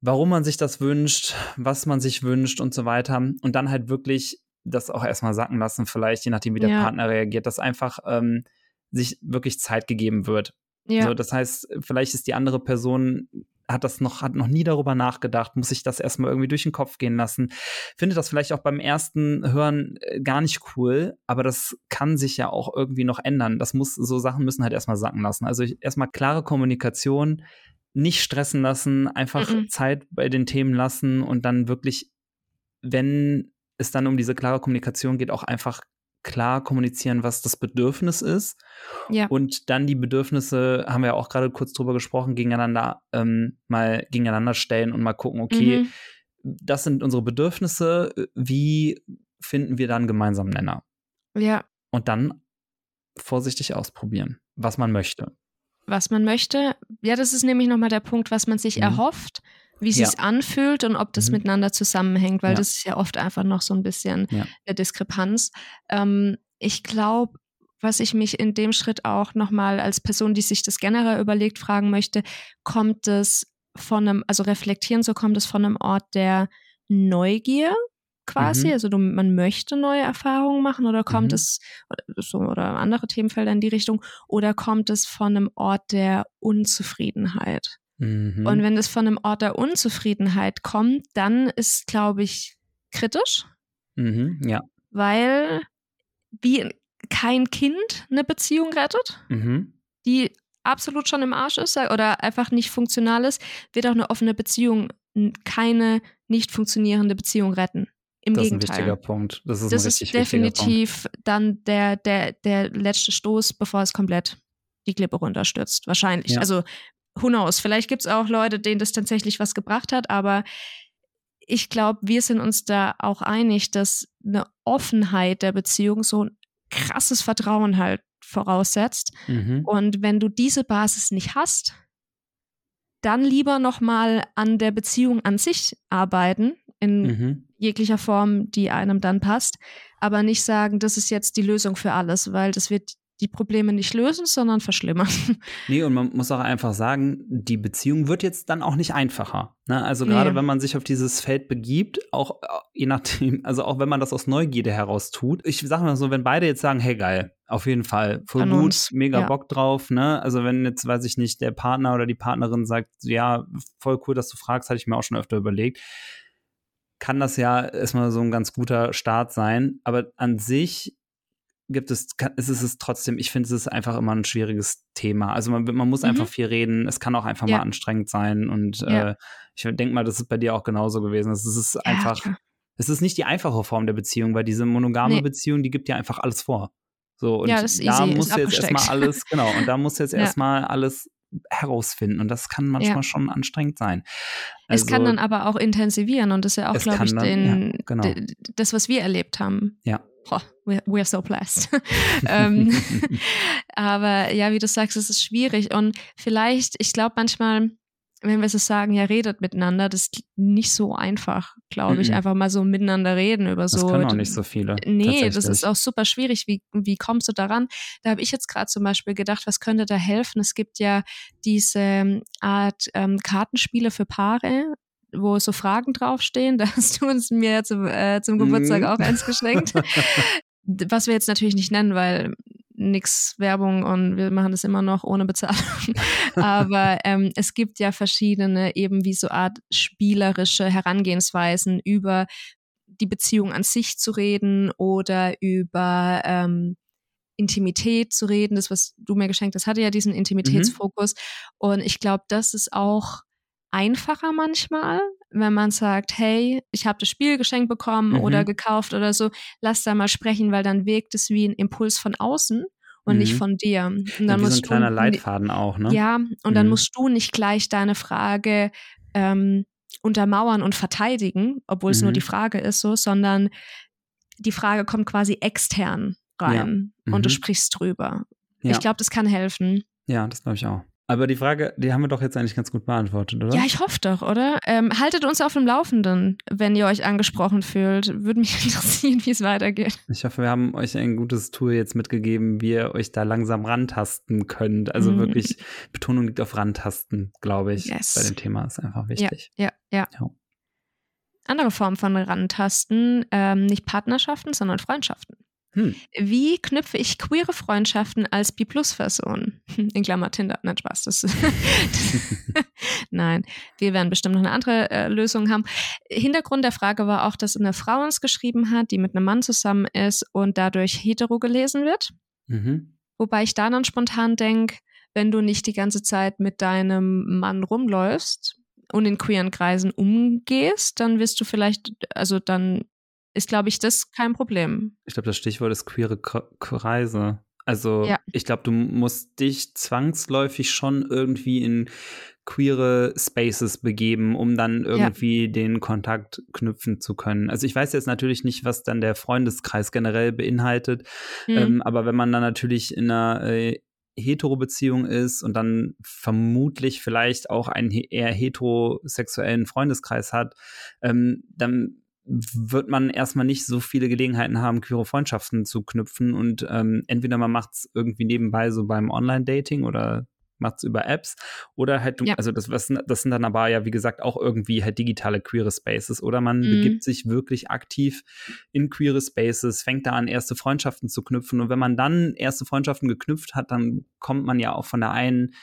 warum man sich das wünscht, was man sich wünscht und so weiter. Und dann halt wirklich das auch erstmal sacken lassen, vielleicht, je nachdem, wie der ja. Partner reagiert, dass einfach ähm, sich wirklich Zeit gegeben wird. Ja. So, das heißt, vielleicht ist die andere Person hat das noch, hat noch nie darüber nachgedacht, muss sich das erstmal irgendwie durch den Kopf gehen lassen. Finde das vielleicht auch beim ersten Hören äh, gar nicht cool, aber das kann sich ja auch irgendwie noch ändern. Das muss, so Sachen müssen halt erstmal sacken lassen. Also erstmal klare Kommunikation, nicht stressen lassen, einfach mhm. Zeit bei den Themen lassen und dann wirklich, wenn es dann um diese klare Kommunikation geht, auch einfach klar kommunizieren, was das Bedürfnis ist. Ja. Und dann die Bedürfnisse, haben wir auch gerade kurz drüber gesprochen, gegeneinander ähm, mal gegeneinander stellen und mal gucken, okay, mhm. das sind unsere Bedürfnisse, wie finden wir dann gemeinsam Nenner? Ja. Und dann vorsichtig ausprobieren, was man möchte. Was man möchte. Ja, das ist nämlich nochmal der Punkt, was man sich mhm. erhofft wie ja. sich anfühlt und ob das mhm. miteinander zusammenhängt, weil ja. das ist ja oft einfach noch so ein bisschen ja. eine Diskrepanz. Ähm, ich glaube, was ich mich in dem Schritt auch nochmal als Person, die sich das generell überlegt, fragen möchte, kommt es von einem, also reflektieren, so kommt es von einem Ort der Neugier quasi, mhm. also du, man möchte neue Erfahrungen machen oder kommt mhm. es oder, so oder andere Themenfelder in die Richtung oder kommt es von einem Ort der Unzufriedenheit? Mhm. Und wenn es von einem Ort der Unzufriedenheit kommt, dann ist, glaube ich, kritisch. Mhm, ja. Weil wie kein Kind eine Beziehung rettet, mhm. die absolut schon im Arsch ist oder einfach nicht funktional ist, wird auch eine offene Beziehung keine nicht funktionierende Beziehung retten. Im das Gegenteil. ist ein wichtiger Punkt. Das ist, das ist definitiv dann der, der, der letzte Stoß, bevor es komplett die Klippe runterstürzt. Wahrscheinlich. Ja. Also who knows, vielleicht gibt es auch Leute, denen das tatsächlich was gebracht hat, aber ich glaube, wir sind uns da auch einig, dass eine Offenheit der Beziehung so ein krasses Vertrauen halt voraussetzt. Mhm. Und wenn du diese Basis nicht hast, dann lieber nochmal an der Beziehung an sich arbeiten, in mhm. jeglicher Form, die einem dann passt, aber nicht sagen, das ist jetzt die Lösung für alles, weil das wird die Probleme nicht lösen, sondern verschlimmern. Nee, und man muss auch einfach sagen, die Beziehung wird jetzt dann auch nicht einfacher. Ne? Also gerade nee. wenn man sich auf dieses Feld begibt, auch je nachdem, also auch wenn man das aus Neugierde heraus tut. Ich sage mal so, wenn beide jetzt sagen, hey geil, auf jeden Fall, voll An gut, uns. mega ja. Bock drauf, ne? Also wenn jetzt, weiß ich nicht, der Partner oder die Partnerin sagt, ja, voll cool, dass du fragst, hatte ich mir auch schon öfter überlegt kann das ja erstmal so ein ganz guter Start sein. Aber an sich gibt es, ist es trotzdem, ich finde, es ist einfach immer ein schwieriges Thema. Also man, man muss mhm. einfach viel reden. Es kann auch einfach ja. mal anstrengend sein. Und ja. äh, ich denke mal, das ist bei dir auch genauso gewesen. Es ist ja, einfach, klar. es ist nicht die einfache Form der Beziehung, weil diese monogame nee. Beziehung, die gibt ja einfach alles vor. So, und ja, das ist da easy, musst du jetzt erstmal alles, genau, und da musst du jetzt erstmal alles herausfinden. Und das kann manchmal ja. schon anstrengend sein. Also, es kann dann aber auch intensivieren und das ist ja auch, glaube ich, dann, den, ja, genau. das, was wir erlebt haben. Ja boah, we're, we're so blessed. ähm, aber ja, wie du sagst, es ist schwierig und vielleicht, ich glaube manchmal, wenn wir so sagen, ja, redet miteinander, das ist nicht so einfach, glaube ich, mm -mm. einfach mal so miteinander reden über so. Das können auch nicht so viele. Nee, das ist auch super schwierig. Wie, wie kommst du daran? Da habe ich jetzt gerade zum Beispiel gedacht, was könnte da helfen? Es gibt ja diese Art ähm, Kartenspiele für Paare, wo so Fragen draufstehen. Da hast du uns mir zum, äh, zum Geburtstag mhm. auch eins geschenkt. Was wir jetzt natürlich nicht nennen, weil nix Werbung und wir machen das immer noch ohne Bezahlung. Aber ähm, es gibt ja verschiedene eben wie so Art spielerische Herangehensweisen über die Beziehung an sich zu reden oder über ähm, Intimität zu reden. Das, was du mir geschenkt hast, hatte ja diesen mhm. Intimitätsfokus. Mhm. Und ich glaube, das ist auch einfacher manchmal, wenn man sagt, hey, ich habe das Spiel geschenkt bekommen mhm. oder gekauft oder so, lass da mal sprechen, weil dann wirkt es wie ein Impuls von außen und mhm. nicht von dir. Und dann ja, wie musst so ein kleiner Leitfaden auch, ne? Ja, und dann mhm. musst du nicht gleich deine Frage ähm, untermauern und verteidigen, obwohl es nur die mhm. Frage ist, so, sondern die Frage kommt quasi extern rein ja. und du mhm. sprichst drüber. Ja. Ich glaube, das kann helfen. Ja, das glaube ich auch. Aber die Frage, die haben wir doch jetzt eigentlich ganz gut beantwortet, oder? Ja, ich hoffe doch, oder? Ähm, haltet uns auf dem Laufenden, wenn ihr euch angesprochen fühlt. Würde mich interessieren, wie es weitergeht. Ich hoffe, wir haben euch ein gutes Tool jetzt mitgegeben, wie ihr euch da langsam rantasten könnt. Also mhm. wirklich, Betonung liegt auf Rantasten, glaube ich. Yes. Bei dem Thema ist einfach wichtig. Ja, ja, ja. ja. Andere Form von Rantasten, ähm, nicht Partnerschaften, sondern Freundschaften. Hm. Wie knüpfe ich queere Freundschaften als B-Plus-Person? In Klammer Tinder. Nein, Spaß. Das, das Nein, wir werden bestimmt noch eine andere äh, Lösung haben. Hintergrund der Frage war auch, dass eine Frau uns geschrieben hat, die mit einem Mann zusammen ist und dadurch hetero gelesen wird. Mhm. Wobei ich da dann spontan denke, wenn du nicht die ganze Zeit mit deinem Mann rumläufst und in queeren Kreisen umgehst, dann wirst du vielleicht, also dann ist, glaube ich, das kein Problem. Ich glaube, das Stichwort ist queere Kreise. Also ja. ich glaube, du musst dich zwangsläufig schon irgendwie in queere Spaces begeben, um dann irgendwie ja. den Kontakt knüpfen zu können. Also ich weiß jetzt natürlich nicht, was dann der Freundeskreis generell beinhaltet, mhm. ähm, aber wenn man dann natürlich in einer äh, Hetero-Beziehung ist und dann vermutlich vielleicht auch einen eher heterosexuellen Freundeskreis hat, ähm, dann wird man erstmal nicht so viele Gelegenheiten haben, queere Freundschaften zu knüpfen. Und ähm, entweder man macht es irgendwie nebenbei so beim Online-Dating oder macht es über Apps oder halt, ja. also das, was, das sind dann aber ja, wie gesagt, auch irgendwie halt digitale queere Spaces oder man mhm. begibt sich wirklich aktiv in queere Spaces, fängt da an, erste Freundschaften zu knüpfen und wenn man dann erste Freundschaften geknüpft hat, dann kommt man ja auch von der einen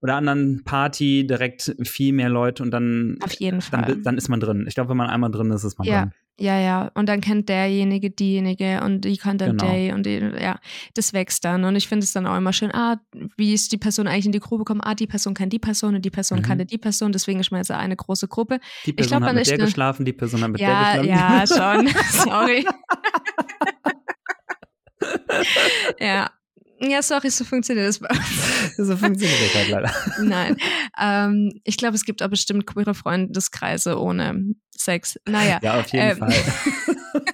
oder anderen Party direkt viel mehr Leute und dann, Auf jeden Fall. dann, dann ist man drin. Ich glaube, wenn man einmal drin ist, ist man ja. drin. Ja, ja. Und dann kennt derjenige diejenige und die kann dann genau. der und die, ja, das wächst dann. Und ich finde es dann auch immer schön, ah, wie ist die Person eigentlich in die Gruppe gekommen? Ah, die Person kennt die Person und die Person mhm. kannte die Person, deswegen ist man jetzt eine große Gruppe. Die Person glaub, hat mit der eine... geschlafen, die Person hat mit ja, der geschlafen. Ja, schon. Sorry. ja, ja, sorry, so funktioniert das bei uns. so funktioniert das halt leider. Nein. Ähm, ich glaube, es gibt auch bestimmt queere Freundeskreise ohne Sex. Naja. Ja, auf jeden ähm, Fall.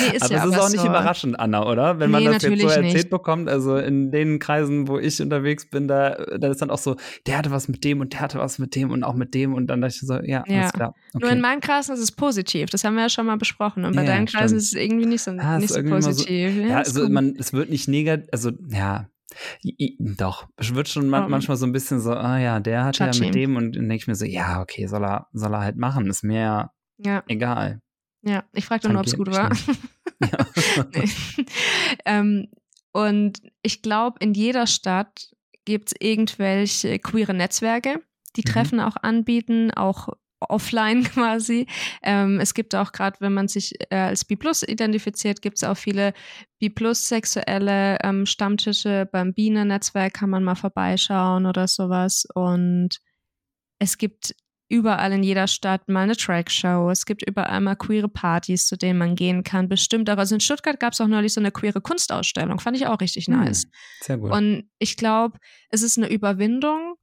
Nee, ist aber ja es ist auch nicht so. überraschend, Anna, oder? Wenn man nee, das jetzt so erzählt nicht. bekommt, also in den Kreisen, wo ich unterwegs bin, da, da ist dann auch so, der hatte was mit dem und der hatte was mit dem und auch mit dem und dann dachte ich so, ja, ja. alles klar. Okay. Nur in meinen Kreisen ist es positiv, das haben wir ja schon mal besprochen und bei ja, deinen Kreisen stimmt. ist es irgendwie nicht so, ah, nicht so positiv. So, ja, also man, es wird nicht negativ, also ja, doch, es wird schon man, manchmal so ein bisschen so, ah ja, der hat ja mit dem und dann denke ich mir so, ja, okay, soll er, soll er halt machen, ist mir ja. egal. Ja, ich fragte nur, ob es gut war. ähm, und ich glaube, in jeder Stadt gibt es irgendwelche queere Netzwerke, die mhm. Treffen auch anbieten, auch offline quasi. Ähm, es gibt auch gerade, wenn man sich äh, als B Plus identifiziert, gibt es auch viele B Plus sexuelle ähm, Stammtische. Beim Biene-Netzwerk kann man mal vorbeischauen oder sowas. Und es gibt überall in jeder Stadt mal eine Trackshow. Es gibt überall mal queere Partys, zu denen man gehen kann. Bestimmt auch. Also in Stuttgart gab es auch neulich so eine queere Kunstausstellung. Fand ich auch richtig hm, nice. Sehr gut. Und ich glaube, es ist eine Überwindung.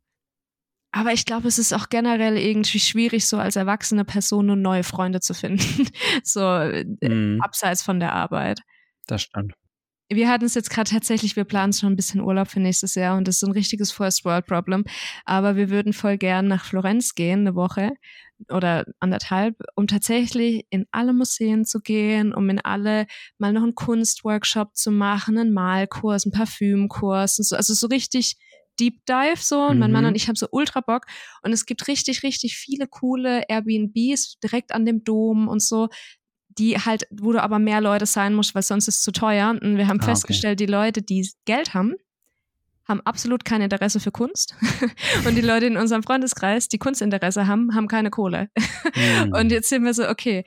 Aber ich glaube, es ist auch generell irgendwie schwierig, so als erwachsene Person nur neue Freunde zu finden. so mhm. abseits von der Arbeit. Das stimmt wir hatten es jetzt gerade tatsächlich, wir planen schon ein bisschen Urlaub für nächstes Jahr und das ist so ein richtiges First World Problem. Aber wir würden voll gern nach Florenz gehen, eine Woche oder anderthalb, um tatsächlich in alle Museen zu gehen, um in alle mal noch einen Kunstworkshop zu machen, einen Malkurs, einen Parfümkurs und so. Also so richtig Deep Dive so und mein Mann mhm. und ich haben so ultra Bock und es gibt richtig, richtig viele coole Airbnbs direkt an dem Dom und so die halt, wo du aber mehr Leute sein musst, weil sonst ist es zu teuer. Und wir haben ah, festgestellt, okay. die Leute, die Geld haben, haben absolut kein Interesse für Kunst. und die Leute in unserem Freundeskreis, die Kunstinteresse haben, haben keine Kohle. Mm. Und jetzt sind wir so, okay,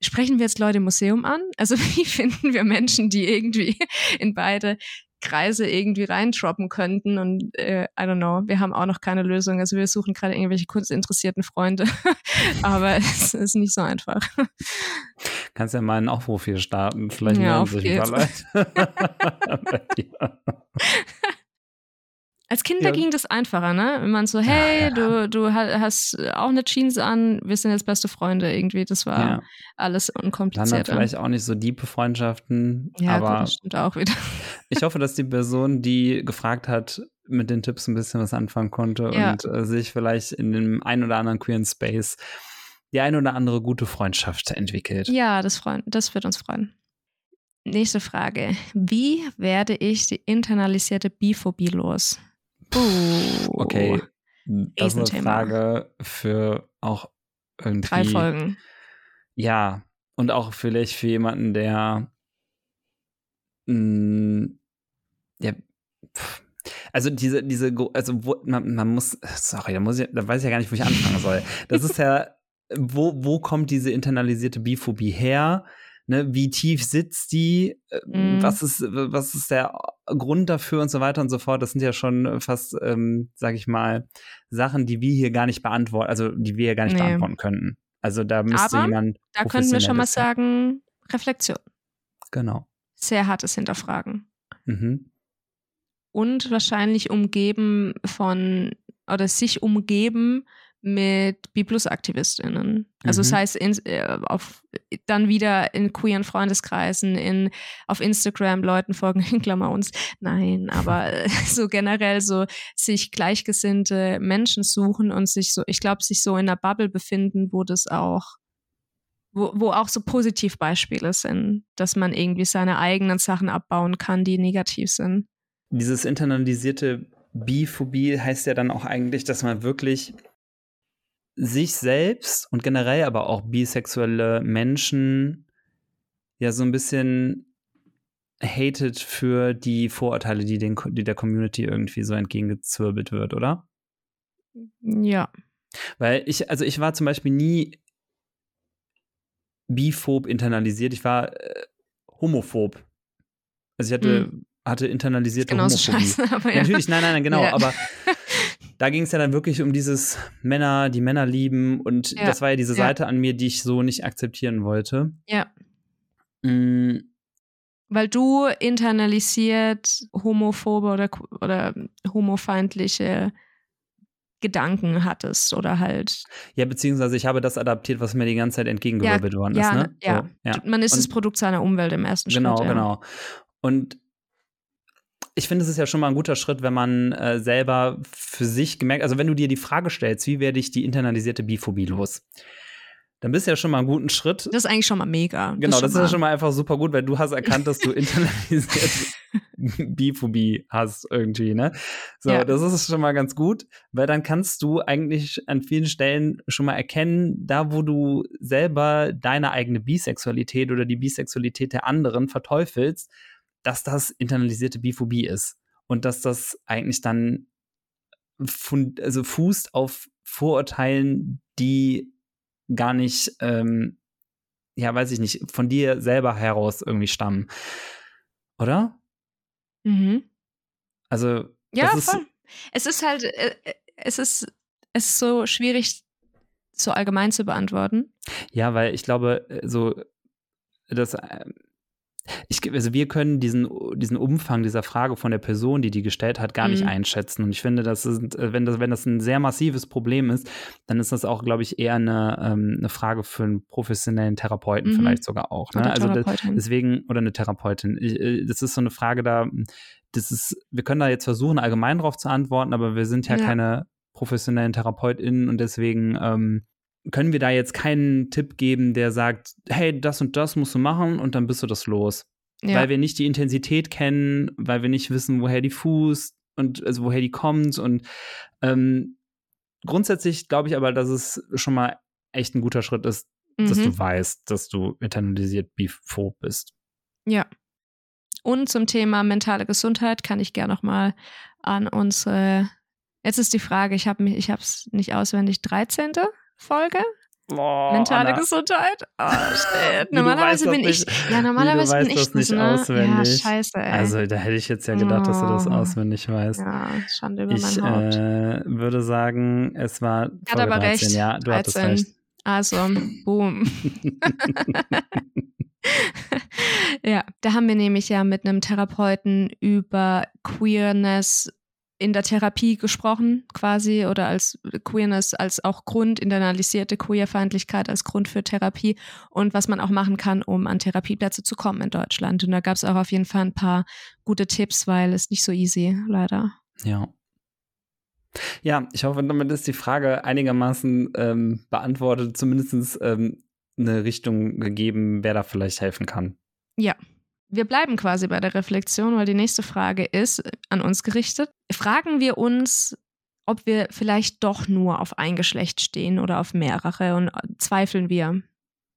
sprechen wir jetzt Leute im Museum an? Also wie finden wir Menschen, die irgendwie in beide Kreise irgendwie reintroppen könnten. Und äh, I don't know, wir haben auch noch keine Lösung. Also wir suchen gerade irgendwelche kunstinteressierten Freunde. Aber es ist nicht so einfach. Kannst ja mal einen Aufruf hier starten. Vielleicht ja, melden sich ein paar Leute. Als Kind ja. ging das einfacher, ne? Wenn man so, hey, ja, ja. du, du hast auch eine Jeans an, wir sind jetzt beste Freunde irgendwie. Das war alles unkompliziert. Dann vielleicht auch nicht so diepe Freundschaften. Ja, aber gut, das stimmt auch wieder. ich hoffe, dass die Person, die gefragt hat, mit den Tipps ein bisschen was anfangen konnte und äh, sich vielleicht in dem ein oder anderen queeren Space die ein oder andere gute Freundschaft entwickelt. Ja, das, freuen, das wird uns freuen. Nächste Frage. Wie werde ich die internalisierte Biphobie los? Uh, okay. Das ist eine Frage für auch irgendwie. Drei Folgen. Ja. Und auch vielleicht für jemanden, der mh, mm, ja, pff. also diese, diese, also wo, man, man muss, sorry, da muss ich, da weiß ich ja gar nicht, wo ich anfangen soll. Das ist ja, wo, wo kommt diese internalisierte Biphobie her? Ne, wie tief sitzt die? Mm. Was ist, was ist der Grund dafür und so weiter und so fort? Das sind ja schon fast, ähm, sag ich mal, Sachen, die wir hier gar nicht beantworten, also die wir hier gar nicht nee. beantworten könnten. Also da müsste Aber jemand. Da könnten wir schon mal sagen, Reflexion. Genau. Sehr hartes Hinterfragen. Mhm. Und wahrscheinlich umgeben von oder sich umgeben mit B-Plus-AktivistInnen. Also mhm. das heißt, in, äh, auf, dann wieder in queeren Freundeskreisen, in, auf Instagram Leuten folgen, in Klammer uns, nein, aber so generell so sich gleichgesinnte Menschen suchen und sich so, ich glaube, sich so in einer Bubble befinden, wo das auch, wo, wo auch so Positivbeispiele sind, dass man irgendwie seine eigenen Sachen abbauen kann, die negativ sind. Dieses internalisierte Biphobie heißt ja dann auch eigentlich, dass man wirklich sich selbst und generell aber auch bisexuelle Menschen ja so ein bisschen hated für die Vorurteile, die, den, die der Community irgendwie so entgegengezwirbelt wird, oder? Ja. Weil ich, also ich war zum Beispiel nie biphob internalisiert, ich war äh, homophob. Also ich hatte, hm. hatte internalisierte Homophobie. Scheiße, aber ja. Natürlich, nein, nein, nein, genau, ja. aber da ging es ja dann wirklich um dieses Männer, die Männer lieben und ja. das war ja diese Seite an mir, die ich so nicht akzeptieren wollte. Ja. Mhm. Weil du internalisiert homophobe oder, oder homofeindliche Gedanken hattest oder halt. Ja, beziehungsweise ich habe das adaptiert, was mir die ganze Zeit entgegengewirbelt ja, worden ist. Ne? Ja, so, ja. Man ist und, das Produkt seiner Umwelt im ersten genau, Schritt. Genau, genau. Und ich finde, es ist ja schon mal ein guter Schritt, wenn man äh, selber für sich gemerkt, also wenn du dir die Frage stellst, wie werde ich die internalisierte Biphobie los? Dann bist du ja schon mal einen guten Schritt. Das ist eigentlich schon mal mega. Genau, das, das ist ja schon mal einfach super gut, weil du hast erkannt, dass du internalisierte Biphobie hast irgendwie, ne? So, ja. das ist schon mal ganz gut, weil dann kannst du eigentlich an vielen Stellen schon mal erkennen, da wo du selber deine eigene Bisexualität oder die Bisexualität der anderen verteufelst, dass das internalisierte Biphobie ist und dass das eigentlich dann also fußt auf Vorurteilen, die gar nicht, ähm, ja, weiß ich nicht, von dir selber heraus irgendwie stammen. Oder? Mhm. Also. Ja, voll. Es ist halt, äh, äh, es ist, es ist so schwierig, so allgemein zu beantworten. Ja, weil ich glaube, äh, so, das ich, also wir können diesen, diesen Umfang dieser Frage von der Person, die die gestellt hat, gar mhm. nicht einschätzen. Und ich finde, das ist, äh, wenn das, wenn das ein sehr massives Problem ist, dann ist das auch, glaube ich, eher eine, ähm, eine Frage für einen professionellen Therapeuten mhm. vielleicht sogar auch. Ne? Also das, deswegen, oder eine Therapeutin. Ich, äh, das ist so eine Frage da, das ist, wir können da jetzt versuchen, allgemein drauf zu antworten, aber wir sind ja, ja. keine professionellen TherapeutInnen und deswegen ähm, können wir da jetzt keinen Tipp geben, der sagt, hey, das und das musst du machen und dann bist du das los. Ja. Weil wir nicht die Intensität kennen, weil wir nicht wissen, woher die fußt und also woher die kommt. Und ähm, grundsätzlich glaube ich aber, dass es schon mal echt ein guter Schritt ist, mhm. dass du mhm. weißt, dass du internalisiert biphob bist. Ja. Und zum Thema mentale Gesundheit kann ich gerne noch mal an unsere Jetzt ist die Frage, ich habe ich habe es nicht auswendig 13. Folge. Oh, Mentale Anna. Gesundheit. Oh, shit. Normalerweise bin ich. Ja, normalerweise bin ich das, ne? auswendig. Ja, scheiße, ey. Also, da hätte ich jetzt ja gedacht, oh. dass du das oh. auswendig weißt. Ja, Schande über ich, mein Haupt. äh, würde sagen, es war. Folge Hat aber 13. recht. Ja, du 13. hattest recht. Also, boom. ja, da haben wir nämlich ja mit einem Therapeuten über Queerness in der Therapie gesprochen, quasi, oder als Queerness als auch Grund, internalisierte Queerfeindlichkeit als Grund für Therapie und was man auch machen kann, um an Therapieplätze zu kommen in Deutschland. Und da gab es auch auf jeden Fall ein paar gute Tipps, weil es nicht so easy, leider. Ja. Ja, ich hoffe, damit ist die Frage einigermaßen ähm, beantwortet, zumindest ähm, eine Richtung gegeben, wer da vielleicht helfen kann. Ja, wir bleiben quasi bei der Reflexion, weil die nächste Frage ist äh, an uns gerichtet. Fragen wir uns, ob wir vielleicht doch nur auf ein Geschlecht stehen oder auf mehrere und äh, zweifeln wir.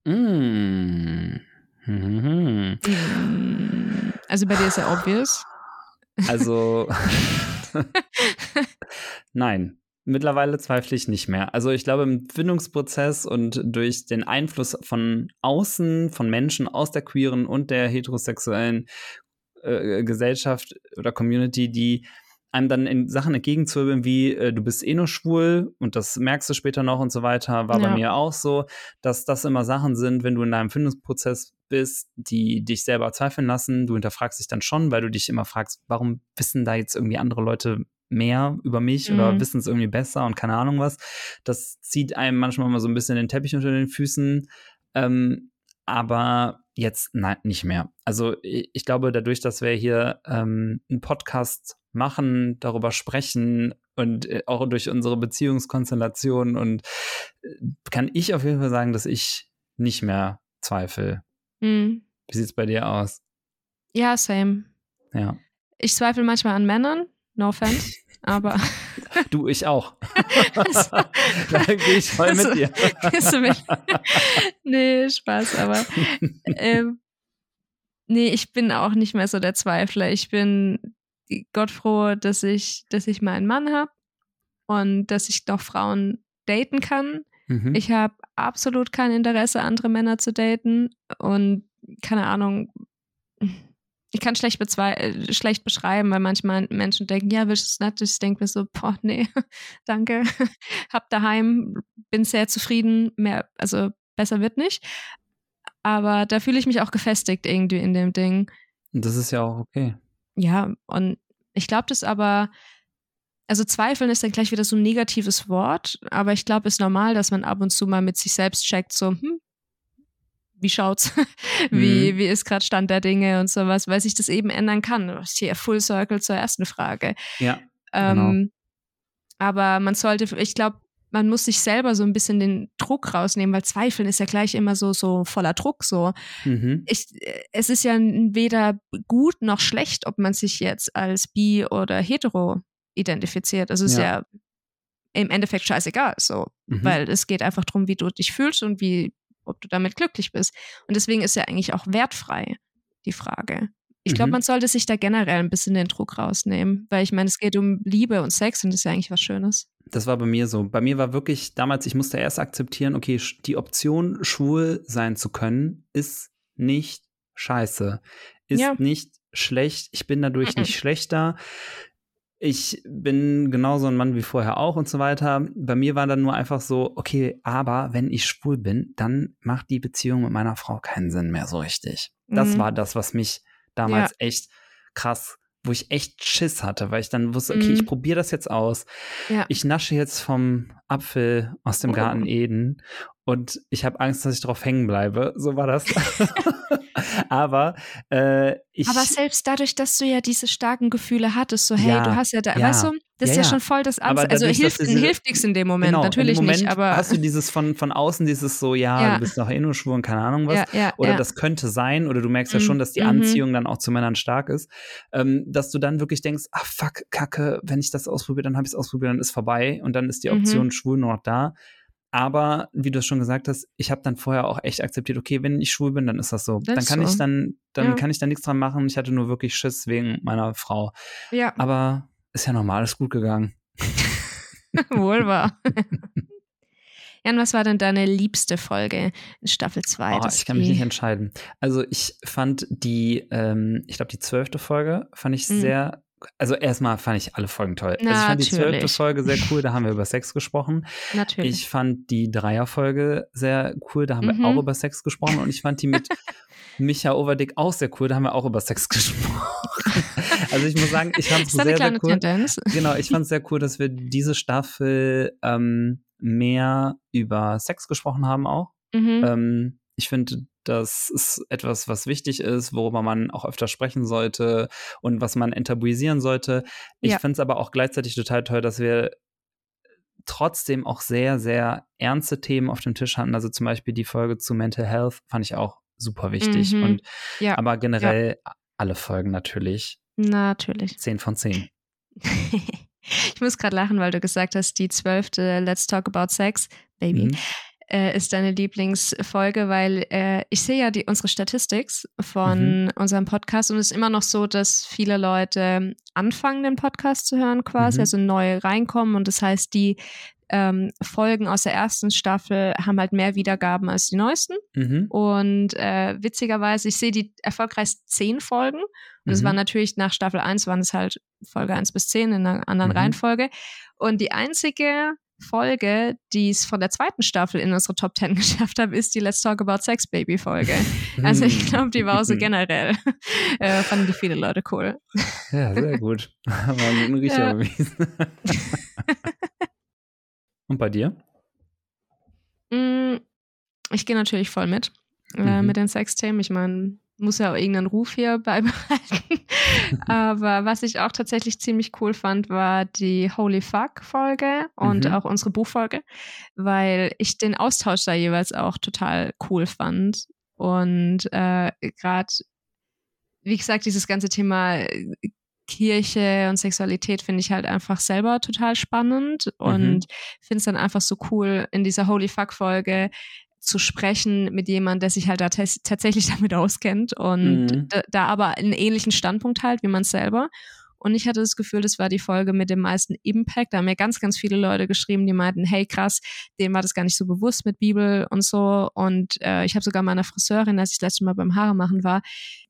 Mm. Mhm. Mm. Also Also bei dir ist ja obvious. Also, nein. Mittlerweile zweifle ich nicht mehr. Also ich glaube, im Findungsprozess und durch den Einfluss von außen, von Menschen aus der queeren und der heterosexuellen äh, Gesellschaft oder Community, die einem dann in Sachen entgegenzuwirbeln, wie äh, du bist eh nur schwul und das merkst du später noch und so weiter, war ja. bei mir auch so, dass das immer Sachen sind, wenn du in deinem Findungsprozess bist, die dich selber zweifeln lassen. Du hinterfragst dich dann schon, weil du dich immer fragst, warum wissen da jetzt irgendwie andere Leute mehr über mich mhm. oder wissen es irgendwie besser und keine Ahnung was. Das zieht einem manchmal mal so ein bisschen den Teppich unter den Füßen. Ähm, aber jetzt nein, nicht mehr. Also ich, glaube, dadurch, dass wir hier ähm, einen Podcast machen, darüber sprechen und äh, auch durch unsere Beziehungskonstellation und äh, kann ich auf jeden Fall sagen, dass ich nicht mehr zweifle. Mhm. Wie sieht es bei dir aus? Ja, same. Ja. Ich zweifle manchmal an Männern, no offense, aber. Du, ich auch. da gehe ich voll mit dir. du mich? nee, Spaß, aber. Ähm, nee, ich bin auch nicht mehr so der Zweifler. Ich bin Gott froh, dass ich, dass ich meinen Mann habe und dass ich doch Frauen daten kann. Mhm. Ich habe absolut kein Interesse, andere Männer zu daten und keine Ahnung, ich kann schlecht, äh, schlecht beschreiben, weil manchmal Menschen denken, ja, willst du es nicht? Ich denke mir so, boah, nee, danke. Hab daheim, bin sehr zufrieden, mehr, also besser wird nicht. Aber da fühle ich mich auch gefestigt irgendwie in dem Ding. Und das ist ja auch okay. Ja, und ich glaube das aber, also Zweifeln ist dann gleich wieder so ein negatives Wort, aber ich glaube, es ist normal, dass man ab und zu mal mit sich selbst checkt, so, hm, wie schaut's? wie, mhm. wie ist gerade Stand der Dinge und sowas, weil sich das eben ändern kann. Ist hier Full Circle zur ersten Frage. Ja. Ähm, genau. Aber man sollte, ich glaube, man muss sich selber so ein bisschen den Druck rausnehmen, weil Zweifeln ist ja gleich immer so, so voller Druck so. Mhm. Ich, es ist ja weder gut noch schlecht, ob man sich jetzt als bi oder hetero identifiziert. Also es ist ja. ja im Endeffekt scheißegal so, mhm. weil es geht einfach darum, wie du dich fühlst und wie ob du damit glücklich bist. Und deswegen ist ja eigentlich auch wertfrei die Frage. Ich glaube, mhm. man sollte sich da generell ein bisschen den Druck rausnehmen, weil ich meine, es geht um Liebe und Sex und das ist ja eigentlich was Schönes. Das war bei mir so. Bei mir war wirklich damals, ich musste erst akzeptieren, okay, die Option, schwul sein zu können, ist nicht scheiße. Ist ja. nicht schlecht. Ich bin dadurch mhm. nicht schlechter ich bin genauso ein Mann wie vorher auch und so weiter. Bei mir war dann nur einfach so, okay, aber wenn ich schwul bin, dann macht die Beziehung mit meiner Frau keinen Sinn mehr so richtig. Das mhm. war das, was mich damals ja. echt krass, wo ich echt Schiss hatte, weil ich dann wusste, okay, mhm. ich probiere das jetzt aus. Ja. Ich nasche jetzt vom Apfel aus dem Garten oh. Eden und ich habe Angst, dass ich drauf hängen bleibe. So war das. Aber äh, ich. Aber selbst dadurch, dass du ja diese starken Gefühle hattest, so hey, ja, du hast ja da, ja, weißt du, das ja, ist ja, schon voll das Angst. Also hilft, diese, hilft nichts in dem Moment, genau, natürlich Moment nicht. Aber hast du dieses von, von außen, dieses so, ja, du bist noch eh nur schwul und keine Ahnung was. oder das könnte sein, oder du merkst ja schon, dass die mhm. Anziehung dann auch zu Männern stark ist, ähm, dass du dann wirklich denkst, ach fuck, Kacke, wenn ich das ausprobiere, dann habe ich es ausprobiert, dann ist vorbei und dann ist die mhm. Option mhm. schwul nur noch da. Aber wie du es schon gesagt hast, ich habe dann vorher auch echt akzeptiert, okay, wenn ich schwul bin, dann ist das so. Das dann kann so. ich dann, dann ja. kann ich da nichts dran machen. Ich hatte nur wirklich Schiss wegen meiner Frau. Ja. Aber ist ja normal, ist gut gegangen. Wohl wahr. Jan, was war denn deine liebste Folge in Staffel 2? Oh, ich kann mich nicht entscheiden. Also ich fand die, ähm, ich glaube die zwölfte Folge fand ich mhm. sehr also erstmal fand ich alle Folgen toll. Also ich fand die zwölfte Folge sehr cool, da haben wir über Sex gesprochen. Natürlich. Ich fand die Dreierfolge sehr cool, da haben mhm. wir auch über Sex gesprochen. Und ich fand die mit Micha Overdick auch sehr cool, da haben wir auch über Sex gesprochen. also ich muss sagen, ich fand es sehr, sehr cool. Tendenz. Genau, ich fand es sehr cool, dass wir diese Staffel ähm, mehr über Sex gesprochen haben auch. Mhm. Ähm, ich finde, das ist etwas, was wichtig ist, worüber man auch öfter sprechen sollte und was man enttabuisieren sollte. Ich ja. finde es aber auch gleichzeitig total toll, dass wir trotzdem auch sehr, sehr ernste Themen auf dem Tisch hatten. Also zum Beispiel die Folge zu Mental Health fand ich auch super wichtig. Mhm. Und ja. aber generell ja. alle Folgen natürlich. Natürlich. Zehn von zehn. ich muss gerade lachen, weil du gesagt hast, die zwölfte Let's Talk About Sex, Baby. Mhm äh, ist deine Lieblingsfolge? Weil äh, ich sehe ja die, unsere Statistics von mhm. unserem Podcast und es ist immer noch so, dass viele Leute anfangen, den Podcast zu hören quasi, mhm. also neu reinkommen und das heißt, die ähm, Folgen aus der ersten Staffel haben halt mehr Wiedergaben als die neuesten. Mhm. Und äh, witzigerweise, ich sehe die erfolgreichsten zehn Folgen. Und es mhm. war natürlich nach Staffel 1 waren es halt Folge 1 bis 10 in einer anderen mhm. Reihenfolge. Und die einzige Folge, die es von der zweiten Staffel in unsere Top 10 geschafft hat, ist die Let's Talk About Sex Baby Folge. Also ich glaube, die war so generell. Äh, fanden die viele Leute cool. Ja, sehr gut. War ein Riecher ja. Und bei dir? Mm, ich gehe natürlich voll mit. Äh, mhm. mit den Sexthemen. Ich meine, muss ja auch irgendeinen Ruf hier beibehalten. Aber was ich auch tatsächlich ziemlich cool fand, war die Holy Fuck-Folge und mhm. auch unsere Buchfolge, weil ich den Austausch da jeweils auch total cool fand. Und äh, gerade, wie gesagt, dieses ganze Thema Kirche und Sexualität finde ich halt einfach selber total spannend und mhm. finde es dann einfach so cool, in dieser Holy Fuck-Folge zu sprechen mit jemandem, der sich halt da tatsächlich damit auskennt und mhm. da, da, aber einen ähnlichen Standpunkt halt wie man selber. Und ich hatte das Gefühl, das war die Folge mit dem meisten Impact. Da haben mir ganz, ganz viele Leute geschrieben, die meinten, hey krass, denen war das gar nicht so bewusst mit Bibel und so. Und äh, ich habe sogar meiner Friseurin, als ich das letzte Mal beim Haare machen war,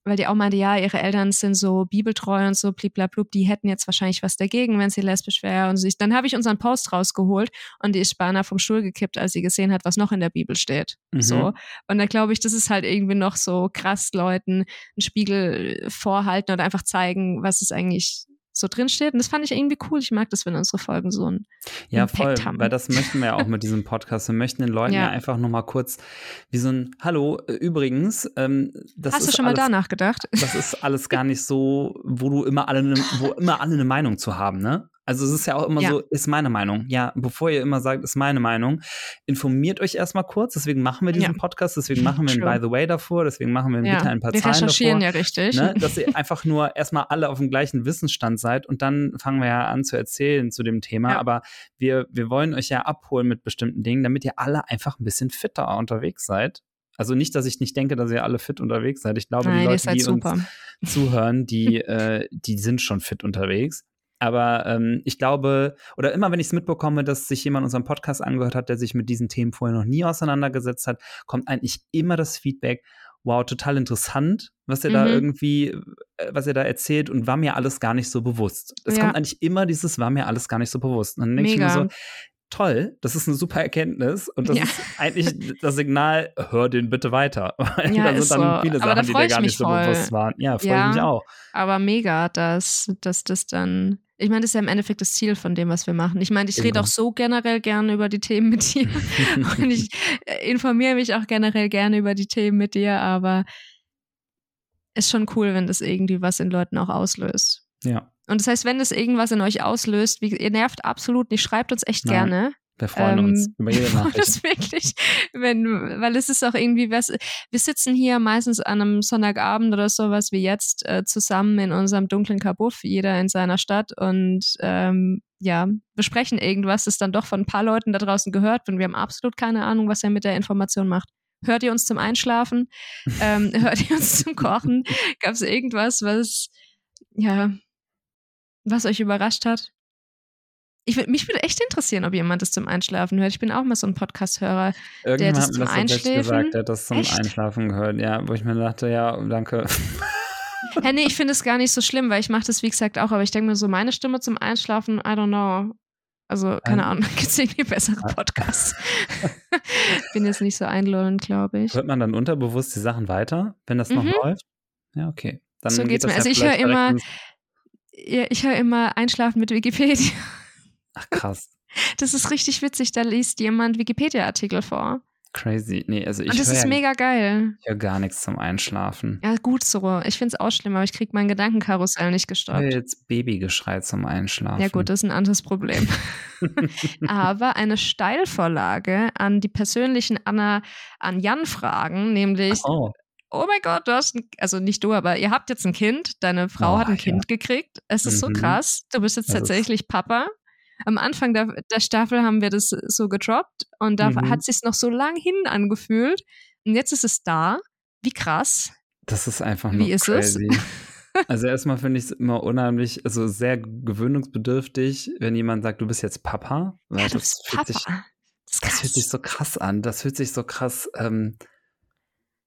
weil die auch meinte, ja, ihre Eltern sind so bibeltreu und so, bliblablub, die hätten jetzt wahrscheinlich was dagegen, wenn sie lesbisch wäre. Und sich, dann habe ich unseren Post rausgeholt und die ist beinahe vom Stuhl gekippt, als sie gesehen hat, was noch in der Bibel steht. Mhm. So. Und da glaube ich, das ist halt irgendwie noch so krass, Leuten einen Spiegel vorhalten oder einfach zeigen, was es eigentlich so drin steht. Und das fand ich irgendwie cool. Ich mag das, wenn unsere Folgen so ein ja, Impact voll, haben. Weil das möchten wir ja auch mit diesem Podcast. Wir möchten den Leuten ja, ja einfach nur mal kurz wie so ein Hallo, äh, übrigens, ähm, das Hast ist du schon alles, mal da nachgedacht? Das ist alles gar nicht so, wo du immer alle, ne, wo immer alle eine Meinung zu haben, ne? Also es ist ja auch immer ja. so, ist meine Meinung. Ja, bevor ihr immer sagt, ist meine Meinung, informiert euch erstmal kurz. Deswegen machen wir diesen ja. Podcast, deswegen machen wir ein By the Way davor, deswegen machen wir ja. bitte ein paar wir Zahlen recherchieren davor. ja richtig. Ne? Dass ihr einfach nur erstmal alle auf dem gleichen Wissensstand seid und dann fangen wir ja an zu erzählen zu dem Thema. Ja. Aber wir, wir wollen euch ja abholen mit bestimmten Dingen, damit ihr alle einfach ein bisschen fitter unterwegs seid. Also nicht, dass ich nicht denke, dass ihr alle fit unterwegs seid. Ich glaube, Nein, die Leute, die super. uns zuhören, die, äh, die sind schon fit unterwegs. Aber ähm, ich glaube, oder immer wenn ich es mitbekomme, dass sich jemand unseren Podcast angehört hat, der sich mit diesen Themen vorher noch nie auseinandergesetzt hat, kommt eigentlich immer das Feedback, wow, total interessant, was er mhm. da irgendwie, äh, was er da erzählt und war mir alles gar nicht so bewusst. Es ja. kommt eigentlich immer dieses, war mir alles gar nicht so bewusst. Und dann denke ich mir so, toll, das ist eine super Erkenntnis und das ja. ist eigentlich das Signal, hör den bitte weiter. Ja, da sind dann so. viele Sachen, die dir gar nicht voll. so bewusst waren. Ja, freue ja, mich auch. Aber mega, dass, dass das dann ich meine, das ist ja im Endeffekt das Ziel von dem, was wir machen. Ich meine, ich rede genau. auch so generell gerne über die Themen mit dir. und ich äh, informiere mich auch generell gerne über die Themen mit dir, aber ist schon cool, wenn das irgendwie was in Leuten auch auslöst. Ja. Und das heißt, wenn das irgendwas in euch auslöst, wie, ihr nervt absolut nicht, schreibt uns echt Nein. gerne. Wir freuen ähm, uns über jede Nachricht. Das wirklich, wenn, weil es ist auch irgendwie was, wir sitzen hier meistens an einem Sonntagabend oder sowas wie jetzt äh, zusammen in unserem dunklen Kabuff, jeder in seiner Stadt und ähm, ja, besprechen irgendwas, das dann doch von ein paar Leuten da draußen gehört und wir haben absolut keine Ahnung, was er mit der Information macht. Hört ihr uns zum Einschlafen? ähm, hört ihr uns zum Kochen? Gab es irgendwas, was, ja, was euch überrascht hat? Ich, mich würde echt interessieren, ob jemand das zum Einschlafen hört. Ich bin auch mal so ein Podcast-Hörer, der das zum Einschlafen gesagt, der hat das zum echt? Einschlafen gehört. Ja, wo ich mir dachte, ja, danke. Hä, nee, ich finde es gar nicht so schlimm, weil ich mache das, wie gesagt, auch. Aber ich denke mir so, meine Stimme zum Einschlafen, I don't know. Also, keine ähm, Ahnung, gibt es irgendwie bessere Podcasts. bin jetzt nicht so einlullend, glaube ich. Hört man dann unterbewusst die Sachen weiter, wenn das mhm. noch läuft? Ja, okay. Dann so geht's geht mir. Also ich höre immer, ich höre immer Einschlafen mit Wikipedia. Ach krass. Das ist richtig witzig, da liest jemand Wikipedia-Artikel vor. Crazy. Nee, also ich Und das ist ja, mega geil. Ich höre gar nichts zum Einschlafen. Ja, gut so. Ich finde es auch schlimm, aber ich kriege mein Gedankenkarussell nicht gestoppt. Ich jetzt Babygeschrei zum Einschlafen. Ja, gut, das ist ein anderes Problem. aber eine Steilvorlage an die persönlichen Anna an Jan-Fragen, nämlich. Oh. Oh mein Gott, du hast ein, also nicht du, aber ihr habt jetzt ein Kind, deine Frau oh, hat ein ja. Kind gekriegt. Es ist mhm. so krass. Du bist jetzt das tatsächlich Papa am Anfang der, der Staffel haben wir das so gedroppt und da Mhm. hat es sich noch so lang hin angefühlt. Und jetzt ist es da. Wie krass. Das ist einfach Wie nur ist es? crazy. Also erstmal finde ich es immer unheimlich, also sehr gewöhnungsbedürftig, wenn jemand sagt, du bist jetzt Papa. Ja, du das bist fühlt sich Papa. Das ist Das fühlt sich so krass an. Das fühlt sich so krass. Ähm,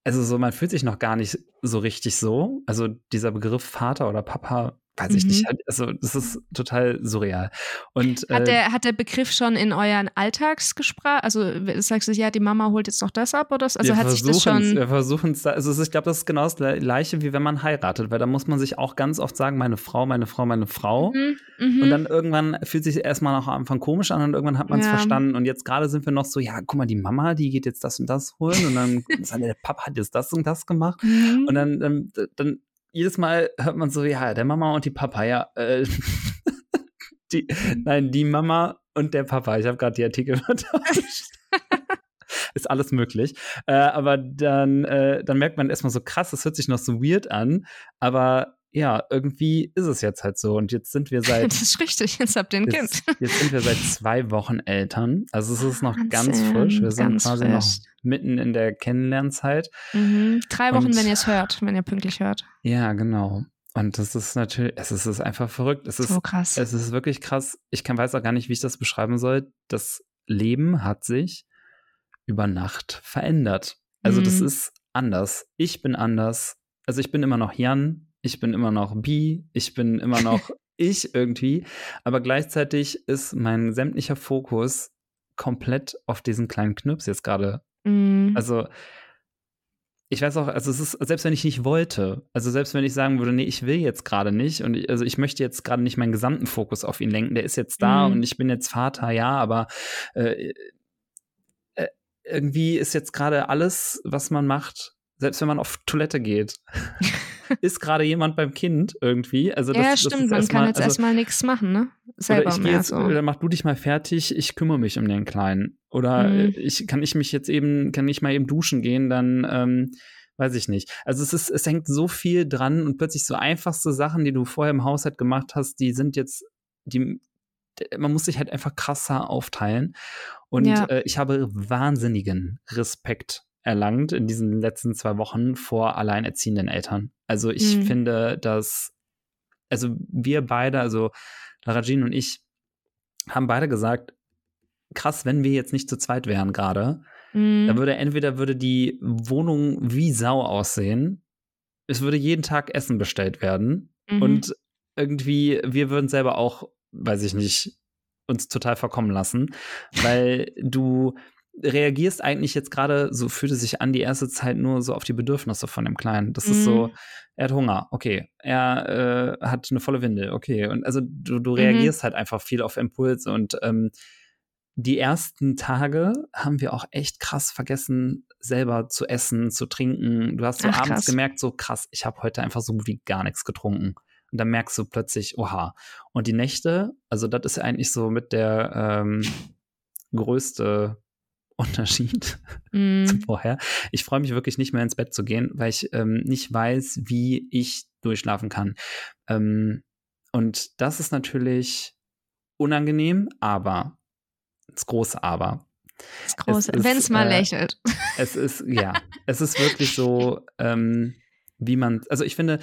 also so, man fühlt sich noch gar nicht so richtig so. Also dieser Begriff Vater oder Papa, weiß ich Mhm. nicht. halt- Also das ist total surreal. Und Hat äh, der, hat der Begriff schon in euren Alltagsgespräch, also sagst du, ja, die Mama holt jetzt noch das ab oder so? Also hat sich das schon. Wir versuchen es da. Also es ist- ich glaube, das ist genau das Gleiche, wie wenn man heiratet, weil da muss man sich auch ganz oft sagen, meine Frau, meine Frau, meine Frau. Mhm, mhm. Und dann irgendwann fühlt sich erstmal noch am Anfang komisch an und irgendwann hat man es Ja. verstanden. Und jetzt gerade sind wir noch so, ja, guck mal, die Mama, die geht jetzt das und das holen. Und dann sagt der Papa hat jetzt das und das gemacht. Mhm. Und dann, dann, dann jedes Mal hört man so, ja, der Mama und die Papa, ja. Äh, die, nein, die Mama und der Papa. Ich habe gerade die Artikel vertauscht. Ist alles möglich. Äh, aber dann, äh, dann merkt man erstmal so krass, das hört sich noch so weird an. Aber ja, irgendwie ist es jetzt halt so. Und jetzt sind wir seit das ist richtig, jetzt habt ihr ein Kind. Jetzt, sind wir seit zwei Wochen Eltern. Also es ist noch ganz Wahnsinn, frisch. Wir sind ganz quasi frisch. noch mitten in der Kennenlernzeit. Mhm. Drei Wochen, Und- wenn ihr es hört, wenn ihr pünktlich hört. Ja, genau. Und das ist natürlich, es ist, ist einfach verrückt. Es ist, So krass. es ist wirklich krass. Ich kann, weiß auch gar nicht, wie ich das beschreiben soll. Das Leben hat sich über Nacht verändert. Also das Mhm. ist anders. Ich bin anders. Also ich bin immer noch Jan. Ich bin immer noch Bi. Ich bin immer noch ich irgendwie. Aber gleichzeitig ist mein sämtlicher Fokus komplett auf diesen kleinen Knirps jetzt gerade Mhm. also, ich weiß auch, also es ist, selbst wenn ich nicht wollte, also selbst wenn ich sagen würde, nee, ich will jetzt gerade nicht und ich, also ich möchte jetzt gerade nicht meinen gesamten Fokus auf ihn lenken, der ist jetzt da Mhm. und ich bin jetzt Vater, ja, aber äh, äh, irgendwie ist jetzt gerade alles, was man macht, selbst wenn man auf Toilette geht, ist gerade jemand beim Kind irgendwie. Also das, ja, das stimmt, ist man kann erstmal- jetzt also, erstmal nichts machen, ne? Selber oder ich mehr jetzt, so. oder mach du dich mal fertig, ich kümmere mich um den Kleinen. Oder Mhm. äh, ich kann ich mich jetzt eben, kann ich mal eben duschen gehen, dann ähm, weiß ich nicht. Also es ist, es hängt so viel dran und plötzlich so einfachste Sachen, die du vorher im Haushalt gemacht hast, die sind jetzt, die, man muss sich halt einfach krasser aufteilen. Und Ja. äh, ich habe wahnsinnigen Respekt erlangt in diesen letzten zwei Wochen vor alleinerziehenden Eltern. Also ich Mhm. finde, dass, also wir beide, also Lara Jean und ich, haben beide gesagt, krass, wenn wir jetzt nicht zu zweit wären gerade, Mhm. da würde entweder würde die Wohnung wie Sau aussehen, es würde jeden Tag Essen bestellt werden Mhm. und irgendwie, wir würden selber auch, weiß ich nicht, uns total verkommen lassen, weil du reagierst eigentlich jetzt gerade, so fühlt es sich an, die erste Zeit nur so auf die Bedürfnisse von dem Kleinen. Das ist so, Mhm. er hat Hunger, okay. Er äh, hat eine volle Windel, okay. Und also du, du Mhm. reagierst halt einfach viel auf Impulse und ähm, die ersten Tage haben wir auch echt krass vergessen, selber zu essen, zu trinken. Du hast so Ach, abends krass. gemerkt, so krass, ich habe heute einfach so gut wie gar nichts getrunken. Und dann merkst du plötzlich, oha. Und die Nächte, also das ist eigentlich so mit der ähm, größte Unterschied zu Mhm. vorher. Ich freue mich wirklich nicht mehr ins Bett zu gehen, weil ich ähm, nicht weiß, wie ich durchschlafen kann. Ähm, und das ist natürlich unangenehm, aber das große Aber. Ist, wenn es mal äh, lächelt. Es ist, ja, es ist wirklich so, ähm, wie man, also ich finde,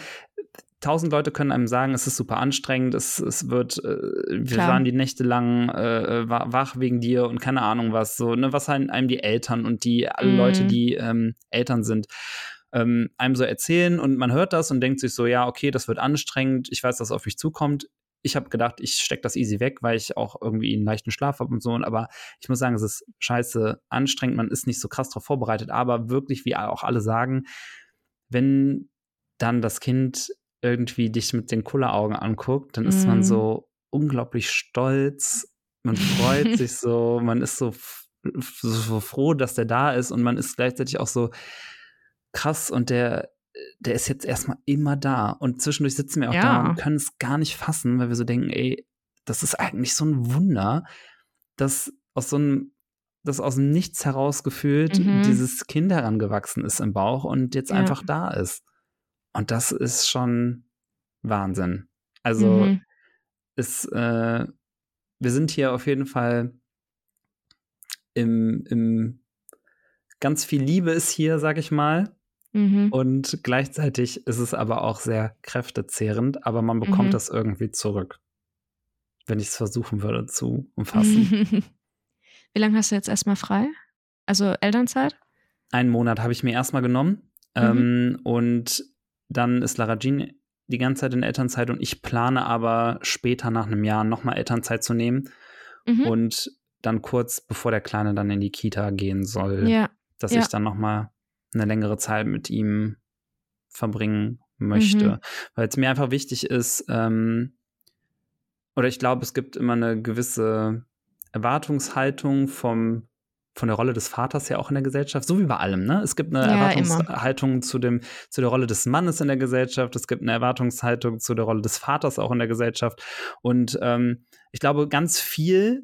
tausend Leute können einem sagen, es ist super anstrengend, es, es wird, äh, wir Klar. waren die Nächte lang äh, wa- wach wegen dir und keine Ahnung was, so, ne, was halt einem die Eltern und die, alle Mhm. Leute, die ähm, Eltern sind, ähm, einem so erzählen und man hört das und denkt sich so, ja, okay, das wird anstrengend, ich weiß, dass es auf mich zukommt. Ich habe gedacht, ich stecke das easy weg, weil ich auch irgendwie einen leichten Schlaf habe und so. Aber ich muss sagen, es ist scheiße anstrengend. Man ist nicht so krass darauf vorbereitet. Aber wirklich, wie auch alle sagen, wenn dann das Kind irgendwie dich mit den Kulleraugen anguckt, dann ist man Mhm. so unglaublich stolz. Man freut sich so, man ist so, so froh, dass der da ist und man ist gleichzeitig auch so krass und der, der ist jetzt erstmal immer da. Und zwischendurch sitzen wir auch da Ja. und können es gar nicht fassen, weil wir so denken, ey, das ist eigentlich so ein Wunder, dass aus so einem, dass aus dem Nichts herausgefühlt Mhm. dieses Kind herangewachsen ist im Bauch und jetzt Ja. einfach da ist. Und das ist schon Wahnsinn. Also Mhm. ist, äh, wir sind hier auf jeden Fall im, im ganz viel Liebe ist hier, sag ich mal. Mhm. Und gleichzeitig ist es aber auch sehr kräftezehrend, aber man bekommt Mhm. das irgendwie zurück. Wenn ich es versuchen würde zu umfassen. Wie lange hast du jetzt erstmal frei? Also Elternzeit? Einen Monat habe ich mir erstmal genommen. Mhm. Ähm, und dann ist Lara Jean die ganze Zeit in Elternzeit und ich plane aber später nach einem Jahr nochmal Elternzeit zu nehmen Mhm. und dann kurz bevor der Kleine dann in die Kita gehen soll, ja. dass ja. ich dann nochmal eine längere Zeit mit ihm verbringen möchte. Mhm. Weil es mir einfach wichtig ist, ähm, oder ich glaube, es gibt immer eine gewisse Erwartungshaltung vom, von der Rolle des Vaters ja auch in der Gesellschaft, so wie bei allem, ne? Es gibt eine Ja, Erwartungshaltung zu dem, zu der Rolle des Mannes in der Gesellschaft, es gibt eine Erwartungshaltung zu der Rolle des Vaters auch in der Gesellschaft. Und ähm, ich glaube, ganz viel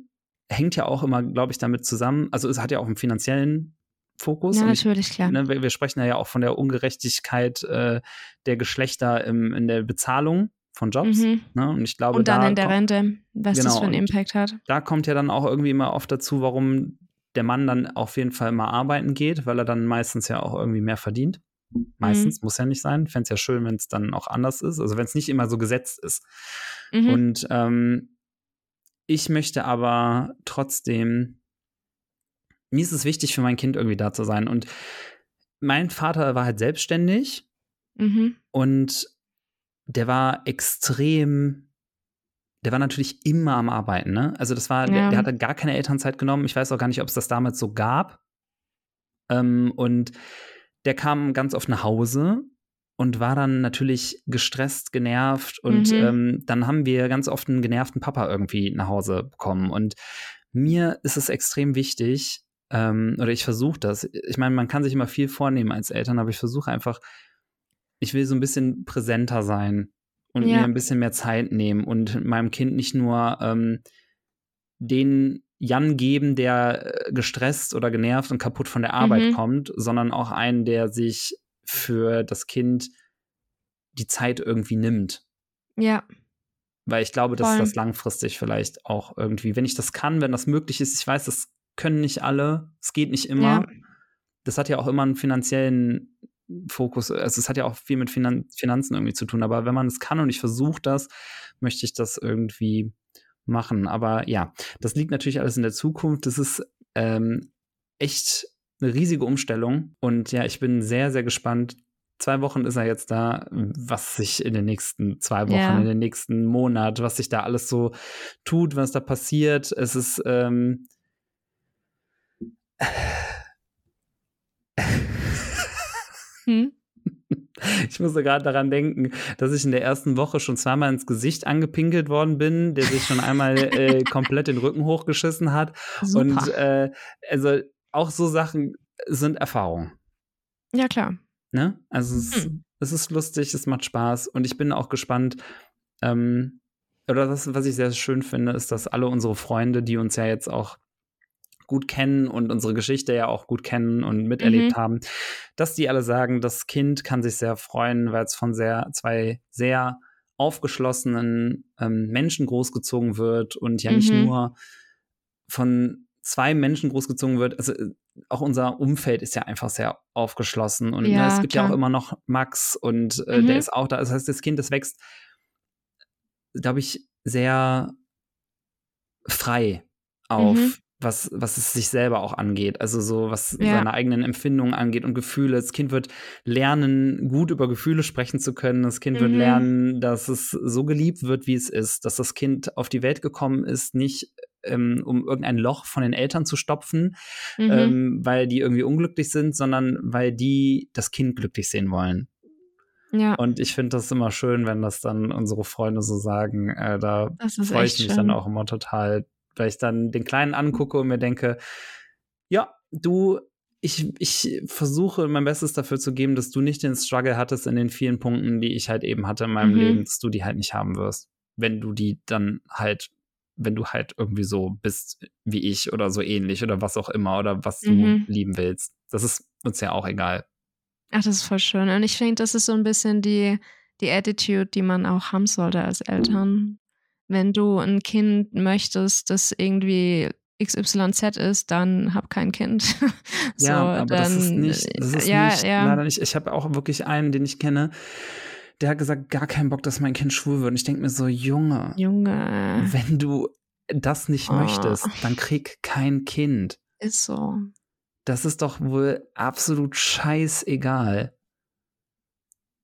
hängt ja auch immer, glaube ich, damit zusammen. Also es hat ja auch einen finanziellen Fokus. Ja, ich, natürlich, klar. ne, wir, wir sprechen ja auch von der Ungerechtigkeit äh, der Geschlechter im, in der Bezahlung von Jobs. Mhm. Ne? Und ich glaube, Und dann da, in der Rente, was das Genau, für einen Impact hat. da kommt ja dann auch irgendwie immer oft dazu, warum der Mann dann auf jeden Fall mal arbeiten geht, weil er dann meistens ja auch irgendwie mehr verdient. Meistens, muss ja nicht sein. Fände es ja schön, wenn es dann auch anders ist. Also wenn es nicht immer so gesetzt ist. Mhm. Und ähm, ich möchte aber trotzdem, mir ist es wichtig, für mein Kind irgendwie da zu sein. Und mein Vater war halt selbstständig mhm. und der war extrem, der war natürlich immer am Arbeiten, ne? Also das war, der, Ja. der hatte gar keine Elternzeit genommen. Ich weiß auch gar nicht, ob es das damals so gab. Ähm, und der kam ganz oft nach Hause und war dann natürlich gestresst, genervt. Und Mhm. ähm, dann haben wir ganz oft einen genervten Papa irgendwie nach Hause bekommen. Und mir ist es extrem wichtig, ähm, oder ich versuche das. Ich meine, man kann sich immer viel vornehmen als Eltern, aber ich versuche einfach, ich will so ein bisschen präsenter sein und Ja. mir ein bisschen mehr Zeit nehmen und meinem Kind nicht nur ähm, den Jan geben, der äh, gestresst oder genervt und kaputt von der Arbeit Mhm. kommt, sondern auch einen, der sich für das Kind die Zeit irgendwie nimmt. Ja, Weil ich glaube, dass Voll. das langfristig vielleicht auch irgendwie, wenn ich das kann, wenn das möglich ist, ich weiß, das können nicht alle, es geht nicht immer. Ja. Das hat ja auch immer einen finanziellen Fokus, also es hat ja auch viel mit Finan Finanzen irgendwie zu tun, aber wenn man es kann und ich versuche das, möchte ich das irgendwie machen. Aber ja, das liegt natürlich alles in der Zukunft. Das ist ähm, echt eine riesige Umstellung und ja, ich bin sehr, sehr gespannt. Zwei Wochen ist er jetzt da, was sich in den nächsten zwei Wochen, Ja. in den nächsten Monat, was sich da alles so tut, was da passiert. Es ist ähm, hm? Ich musste gerade daran denken, dass ich in der ersten Woche schon zweimal ins Gesicht angepinkelt worden bin, der sich schon einmal äh, komplett den Rücken hochgeschissen hat. super. Und äh, also auch so Sachen sind Erfahrungen. ja, klar. Ne? Also es, ist- Hm. es ist lustig, es macht Spaß und ich bin auch gespannt. Ähm, oder das, was ich sehr schön finde, ist, dass alle unsere Freunde, die uns ja jetzt auch gut kennen und unsere Geschichte ja auch gut kennen und miterlebt Mhm. haben, dass die alle sagen, das Kind kann sich sehr freuen, weil es von sehr, zwei sehr aufgeschlossenen ähm, Menschen großgezogen wird und ja nicht Mhm. nur von zwei Menschen großgezogen wird. Also äh, auch unser Umfeld ist ja einfach sehr aufgeschlossen und ne, Ja, es gibt ja klar. auch immer noch Max und äh, Mhm. der ist auch da. Das heißt, das Kind, das wächst, glaube ich, sehr frei auf, Mhm. Was, was es sich selber auch angeht. Also so, was Ja. seine eigenen Empfindungen angeht und Gefühle. Das Kind wird lernen, gut über Gefühle sprechen zu können. Das Kind wird Mhm. lernen, dass es so geliebt wird, wie es ist. Dass das Kind auf die Welt gekommen ist, nicht ähm, um irgendein Loch von den Eltern zu stopfen, Mhm. ähm, weil die irgendwie unglücklich sind, sondern weil die das Kind glücklich sehen wollen. ja, Und ich finde das immer schön, wenn das dann unsere Freunde so sagen. Äh, da freue ich mich schön. dann auch immer total, weil ich dann den Kleinen angucke und mir denke, ja, du, ich, ich versuche mein Bestes dafür zu geben, dass du nicht den Struggle hattest in den vielen Punkten, die ich halt eben hatte in meinem Mhm. Leben, dass du die halt nicht haben wirst. Wenn du die dann halt, wenn du halt irgendwie so bist wie ich oder so ähnlich oder was auch immer oder was du Mhm. lieben willst. Das ist uns ja auch egal. Ach, das ist voll schön. Und ich finde, das ist so ein bisschen die, die Attitude, die man auch haben sollte als Eltern. Wenn du ein Kind möchtest, das irgendwie XYZ ist, dann hab kein Kind. so, ja, aber dann, das ist nicht, das ist ja, nicht ja. leider nicht. Ich habe auch wirklich einen, den ich kenne, der hat gesagt, gar keinen Bock, dass mein Kind schwul wird. Und ich denke mir so, Junge, Junge, wenn du das nicht oh. möchtest, dann krieg kein Kind. Ist so. Das ist doch wohl absolut scheißegal.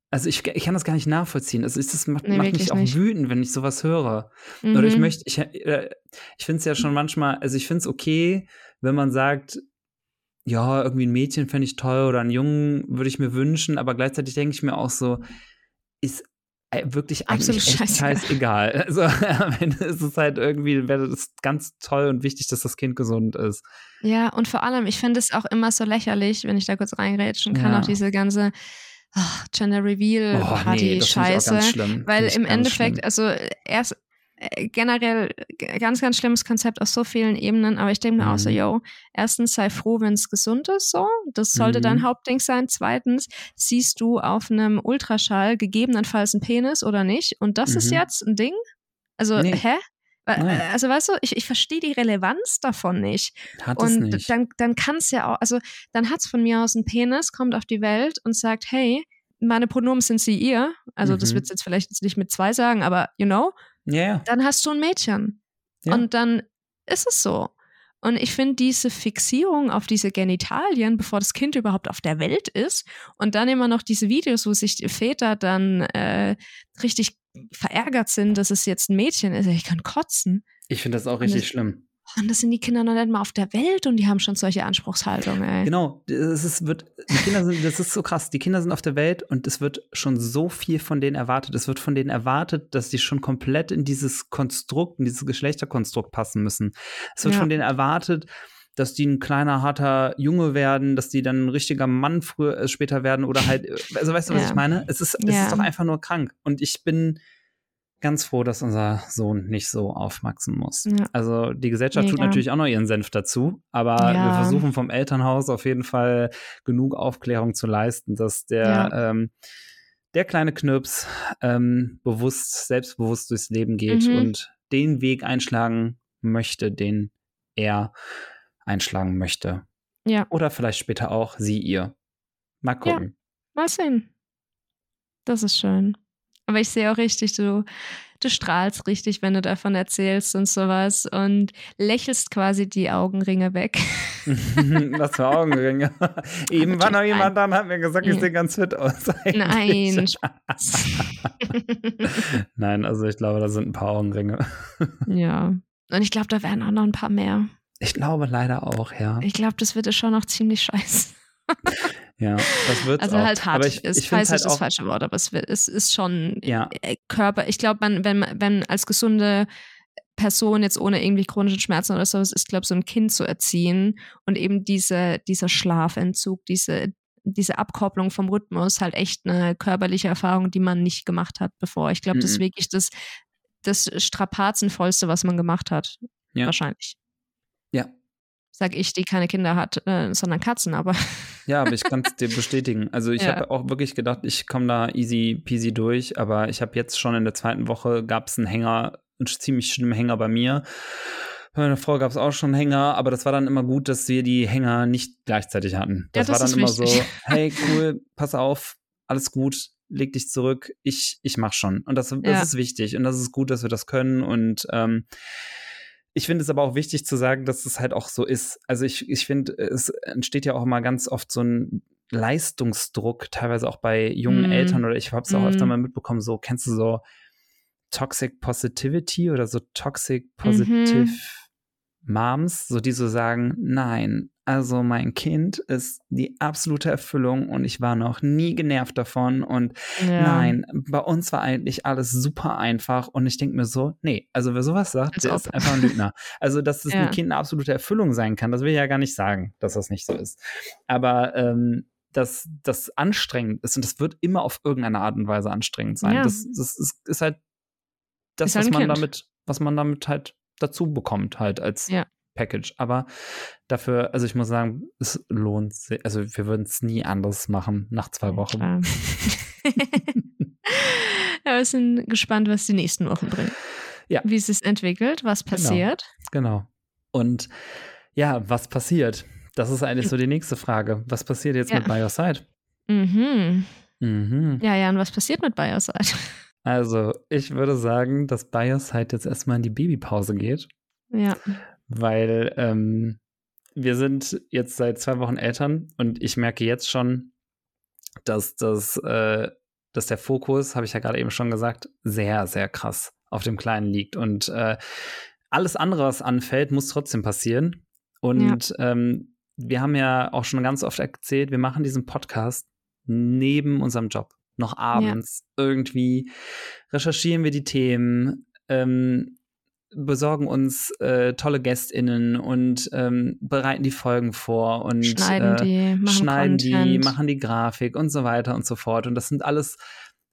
Also ich, ich kann das gar nicht nachvollziehen. Also das macht, nee, macht mich auch nicht. wütend, wenn ich sowas höre. Mhm. Oder ich mhm. möchte, ich, äh, ich finde es ja schon manchmal, also ich finde es okay, wenn man sagt, ja, irgendwie ein Mädchen fände ich toll oder einen Jungen würde ich mir wünschen, aber gleichzeitig denke ich mir auch so, ist äh, wirklich Absolut eigentlich scheißegal. Also am Ende ist es halt irgendwie, wäre das ganz toll und wichtig, dass das Kind gesund ist. Ja, und vor allem, ich finde es auch immer so lächerlich, wenn ich da kurz reingrätschen kann, ja. auch diese ganze oh, Gender Reveal Party nee, Scheiße, weil im Endeffekt, schlimm. also erst äh, generell ganz, ganz schlimmes Konzept auf so vielen Ebenen, aber ich denke mir mhm. auch so, mhm. yo, erstens sei froh, wenn es gesund ist, so, das sollte mhm. dein Hauptding sein. Zweitens, siehst du auf einem Ultraschall gegebenenfalls einen Penis oder nicht und das mhm. ist jetzt ein Ding? Also, nee. hä? Nein. Also weißt du, ich, ich verstehe die Relevanz davon nicht. Hat und es nicht. dann, dann kann es ja auch, also dann hat es von mir aus einen Penis, kommt auf die Welt und sagt, hey, meine Pronomen sind sie ihr. Also mhm. das wird jetzt vielleicht jetzt nicht mit zwei sagen, aber you know. Yeah. Dann hast du ein Mädchen. Ja. Und dann ist es so. Und ich finde diese Fixierung auf diese Genitalien, bevor das Kind überhaupt auf der Welt ist, und dann immer noch diese Videos, wo sich die Väter dann äh, richtig verärgert sind, dass es jetzt ein Mädchen ist. Ich kann kotzen. Ich finde das auch richtig das, schlimm. Und das sind die Kinder noch nicht mal auf der Welt und die haben schon solche Anspruchshaltungen, ey. Genau, das ist, wird, die Kinder sind, das ist so krass. Die Kinder sind auf der Welt und es wird schon so viel von denen erwartet. Es wird von denen erwartet, dass die schon komplett in dieses Konstrukt, in dieses Geschlechterkonstrukt passen müssen. Es wird ja. von denen erwartet, dass die ein kleiner, harter Junge werden, dass die dann ein richtiger Mann früher, äh, später werden oder halt, also weißt du, was ja. ich meine? Es ist, es ja. ist doch einfach nur krank. Und ich bin, ganz froh, dass unser Sohn nicht so aufwachsen muss. Ja. Also die Gesellschaft Mega. tut natürlich auch noch ihren Senf dazu, aber wir versuchen vom Elternhaus auf jeden Fall genug Aufklärung zu leisten, dass der ähm, der kleine Knirps ähm, bewusst, selbstbewusst durchs Leben geht mhm. und den Weg einschlagen möchte, den er einschlagen möchte. Ja. Oder vielleicht später auch sie ihr. Mal gucken. Ja. Mal sehen. Das ist schön. Aber ich sehe auch richtig, du, du strahlst richtig, wenn du davon erzählst und sowas und lächelst quasi die Augenringe weg. Was für Augenringe? Eben war noch jemand da und hat mir gesagt, ich sehe ganz fit aus. Nein, Nein, also ich glaube, da sind ein paar Augenringe. ja. Und ich glaube, da werden auch noch ein paar mehr. Ich glaube leider auch, ja. Ich glaube, das wird schon noch ziemlich scheiße. Ja, das wird Also halt hart ich, ist, ich falls halt das falsche Wort, aber es, wird, es ist schon ja. Äh, Körper. Ich glaube, man, wenn, wenn als gesunde Person jetzt ohne irgendwie chronischen Schmerzen oder sowas ist, glaube ich, so ein Kind zu erziehen und eben diese, dieser Schlafentzug, diese, diese Abkopplung vom Rhythmus halt echt eine körperliche Erfahrung, die man nicht gemacht hat bevor. Ich glaube, mhm. das ist wirklich das, das Strapazenvollste, was man gemacht hat. Ja. Wahrscheinlich. Ja, sag ich, die keine Kinder hat, äh, sondern Katzen, aber. Ja, aber ich kann es dir bestätigen. Also ich ja. habe auch wirklich gedacht, ich komme da easy peasy durch, aber ich habe jetzt schon in der zweiten Woche gab es einen Hänger, einen ziemlich schlimmen Hänger bei mir. Bei meiner Frau gab es auch schon Hänger, aber das war dann immer gut, dass wir die Hänger nicht gleichzeitig hatten. Das, ja, das war dann immer wichtig. so, hey, cool, pass auf, alles gut, leg dich zurück, ich, ich mach schon. Und das, das ja. ist wichtig und das ist gut, dass wir das können und ähm, ich finde es aber auch wichtig zu sagen, dass es halt auch so ist. Also ich, ich finde, es entsteht ja auch immer ganz oft so ein Leistungsdruck, teilweise auch bei jungen mm. Eltern oder ich habe es auch mm. öfter mhm. mal mitbekommen, so kennst du so Toxic Positivity oder so Toxic Positive mhm. Moms, so die so sagen, nein, also mein Kind ist die absolute Erfüllung und ich war noch nie genervt davon und ja. nein, bei uns war eigentlich alles super einfach und ich denke mir so, nee, also wer sowas sagt, der ist einfach ein Lügner. Also, dass das ja. ein Kind eine absolute Erfüllung sein kann, das will ich ja gar nicht sagen, dass das nicht so ist. Aber ähm, dass das anstrengend ist und das wird immer auf irgendeine Art und Weise anstrengend sein. Ja. Das, das ist, ist, halt das, ist halt was man kind. damit, was man damit halt dazu bekommt, halt als ja. Package. Aber dafür, also ich muss sagen, es lohnt sich. Also wir würden es nie anders machen nach zwei Wochen. ja, wir sind gespannt, was die nächsten Wochen bringen. Ja. Wie es sich entwickelt, was passiert. Genau. genau. Und ja, was passiert? Das ist eigentlich so die nächste Frage. Was passiert jetzt ja. mit Bioside? Mhm. Mhm. Ja, ja, und was passiert mit Bioside? Also, ich würde sagen, dass Bioside jetzt erstmal in die Babypause geht. Ja. Weil ähm, wir sind jetzt seit zwei Wochen Eltern und ich merke jetzt schon, dass das, äh, dass der Fokus, habe ich ja gerade eben schon gesagt, sehr, sehr krass auf dem Kleinen liegt. Und äh, alles andere, was anfällt, muss trotzdem passieren. Und ja. ähm, wir haben ja auch schon ganz oft erzählt, wir machen diesen Podcast neben unserem Job noch abends ja. irgendwie recherchieren wir die Themen, ähm, besorgen uns äh, tolle GästInnen und ähm, bereiten die Folgen vor und schneiden äh, die, machen schneiden die, machen die Grafik und so weiter und so fort. Und das sind alles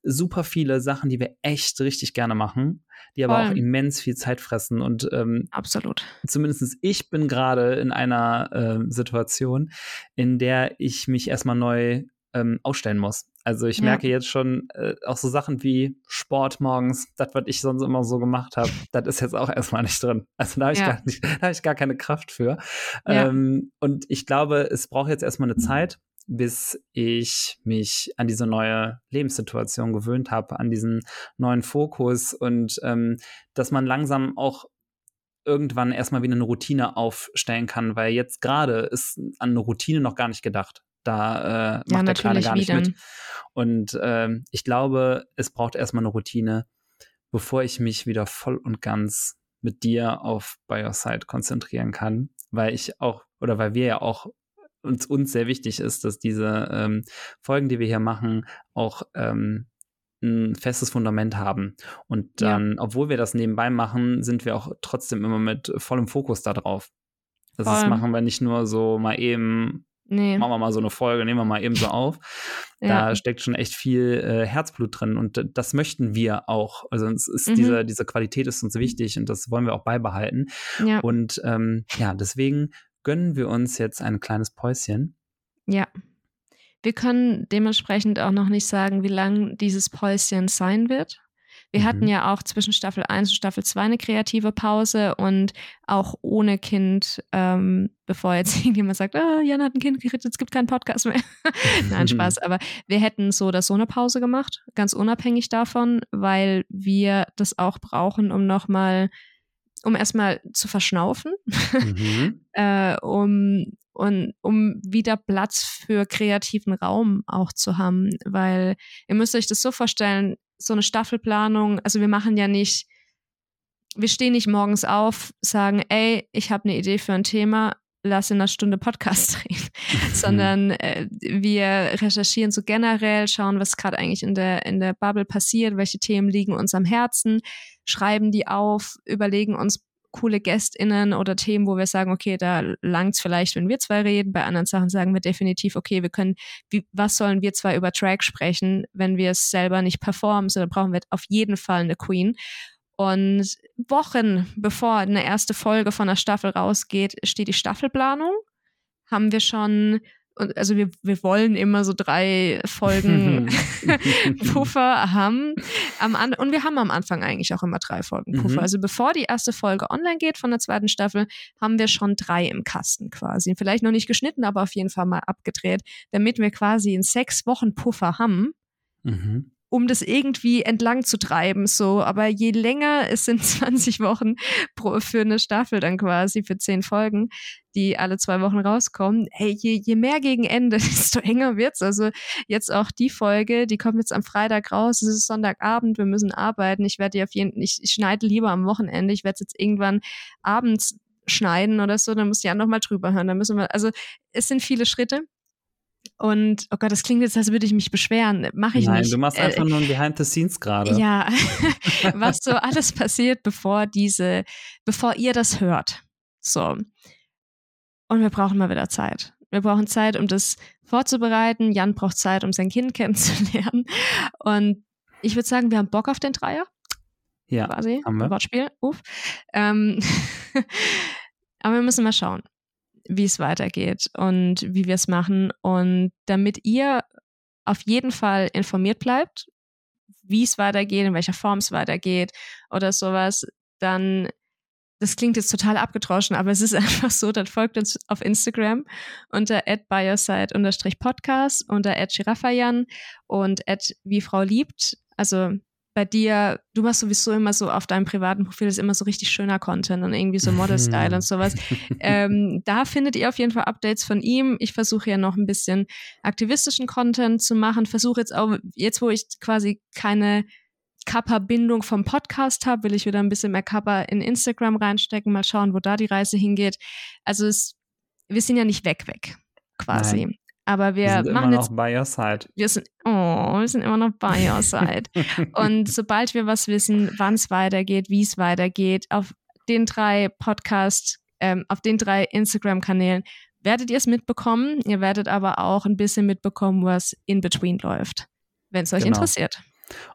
super viele Sachen, die wir echt richtig gerne machen, die aber Voll. auch immens viel Zeit fressen. Und ähm, Absolut. zumindest ich bin gerade in einer äh, Situation, in der ich mich erstmal neu ähm, ausstellen muss. Also ich Ja. merke jetzt schon äh, auch so Sachen wie Sport morgens, das, was ich sonst immer so gemacht habe, das ist jetzt auch erstmal nicht drin. Also da habe ich, Ja. gar nicht- da hab ich gar keine Kraft für. Ja. Ähm, und ich glaube, es braucht jetzt erstmal eine Zeit, bis ich mich an diese neue Lebenssituation gewöhnt habe, an diesen neuen Fokus und ähm, dass man langsam auch irgendwann erstmal wieder eine Routine aufstellen kann, weil jetzt gerade ist an eine Routine noch gar nicht gedacht. Da äh, macht der Kleine gar nicht mit. Und ähm, ich glaube, es braucht erstmal eine Routine, bevor ich mich wieder voll und ganz mit dir auf Bioside konzentrieren kann, weil ich auch, oder weil wir ja auch uns, uns sehr wichtig ist, dass diese ähm, Folgen, die wir hier machen, auch ähm, ein festes Fundament haben. Und Ja. dann, obwohl wir das nebenbei machen, sind wir auch trotzdem immer mit vollem Fokus da drauf. Das ist, machen wir nicht nur so mal eben, Nee. machen wir mal so eine Folge, nehmen wir mal eben so auf. Ja. Da steckt schon echt viel äh, Herzblut drin und das möchten wir auch. Also uns ist Mhm. diese, diese Qualität ist uns wichtig und das wollen wir auch beibehalten. Ja. Und ähm, ja, deswegen gönnen wir uns jetzt ein kleines Päuschen. Ja. Wir können dementsprechend auch noch nicht sagen, wie lang dieses Päuschen sein wird. Wir Mhm. hatten ja auch zwischen Staffel 1 und Staffel 2 eine kreative Pause und auch ohne Kind, ähm, bevor jetzt irgendjemand sagt, ah, Jan hat ein Kind gekriegt, es gibt keinen Podcast mehr. Nein, Spaß. Aber wir hätten so oder so eine Pause gemacht, ganz unabhängig davon, weil wir das auch brauchen, um nochmal, um erstmal zu verschnaufen Mhm. äh, um, und, um wieder Platz für kreativen Raum auch zu haben. Weil ihr müsst euch das so vorstellen, so eine Staffelplanung, also wir machen ja nicht, wir stehen nicht morgens auf, sagen, ey, ich habe eine Idee für ein Thema, lass in einer Stunde Podcast drehen, sondern äh, wir recherchieren so generell, schauen, was gerade eigentlich in der, in der Bubble passiert, welche Themen liegen uns am Herzen, schreiben die auf, überlegen uns coole GästInnen oder Themen, wo wir sagen, okay, da langt's vielleicht, wenn wir zwei reden. Bei anderen Sachen sagen wir definitiv, okay, wir können, wie, was sollen wir zwei über Track sprechen, wenn wir es selber nicht performen, so dann brauchen wir auf jeden Fall eine Queen. Und Wochen bevor eine erste Folge von der Staffel rausgeht, steht die Staffelplanung. Haben wir schon, und also wir, wir wollen immer so drei Folgen Puffer haben. Am An und wir haben am Anfang eigentlich auch immer drei Folgen Puffer. Mhm. Also bevor die erste Folge online geht von der zweiten Staffel, haben wir schon drei im Kasten quasi. Vielleicht noch nicht geschnitten, aber auf jeden Fall mal abgedreht, damit wir quasi in sechs Wochen Puffer haben Mhm. Um das irgendwie entlang zu treiben, so. Aber je länger es sind 20 Wochen pro, für eine Staffel dann quasi, für zehn Folgen, die alle zwei Wochen rauskommen, hey, je, je mehr gegen Ende, desto enger wird's. Also jetzt auch die Folge, die kommt jetzt am Freitag raus, es ist Sonntagabend, wir müssen arbeiten. Ich werde die auf jeden ich, ich schneide lieber am Wochenende, ich werde es jetzt irgendwann abends schneiden oder so, dann muss ich ja noch mal drüber hören. Dann müssen wir, also es sind viele Schritte. Und oh Gott, das klingt jetzt, als würde ich mich beschweren. Mache ich Nein, nicht. du machst Äh, einfach nur ein Behind the Scenes gerade. ja, was so alles passiert, bevor diese, bevor ihr das hört. So. Und wir brauchen mal wieder Zeit. Wir brauchen Zeit, um das vorzubereiten. Jan braucht Zeit, um sein Kind kennenzulernen. Und ich würde sagen, wir haben Bock auf den Dreier, Ja, quasi. haben wir. Wortspiel. Uff. Ähm, aber wir müssen mal schauen, wie es weitergeht und wie wir es machen. Und damit ihr auf jeden Fall informiert bleibt, wie es weitergeht, in welcher Form es weitergeht oder sowas, dann, das klingt jetzt total abgedroschen, aber es ist einfach so, dann folgt uns auf Instagram unter @bioside_podcast, unter @giraffayan und wie Frau liebt. Also bei dir, du machst sowieso immer so auf deinem privaten Profil ist immer so richtig schöner Content und irgendwie so Model-Style und sowas. Ähm, da findet ihr auf jeden Fall Updates von ihm. Ich versuche ja noch ein bisschen aktivistischen Content zu machen. Versuche jetzt auch, jetzt wo ich quasi keine Kappa-Bindung vom Podcast habe, will ich wieder ein bisschen mehr Kappa in Instagram reinstecken, mal schauen, wo da die Reise hingeht. Also es, wir sind ja nicht weg, weg, quasi. Nein. Aber wir, wir machen jetzt, noch by your side. Wir sind, oh, wir sind immer noch by your side. und sobald wir was wissen, wann es weitergeht, wie es weitergeht, auf den drei Podcast, ähm, auf den drei Instagram-Kanälen werdet ihr es mitbekommen. Ihr werdet aber auch ein bisschen mitbekommen, was in between läuft, wenn es euch genau. interessiert.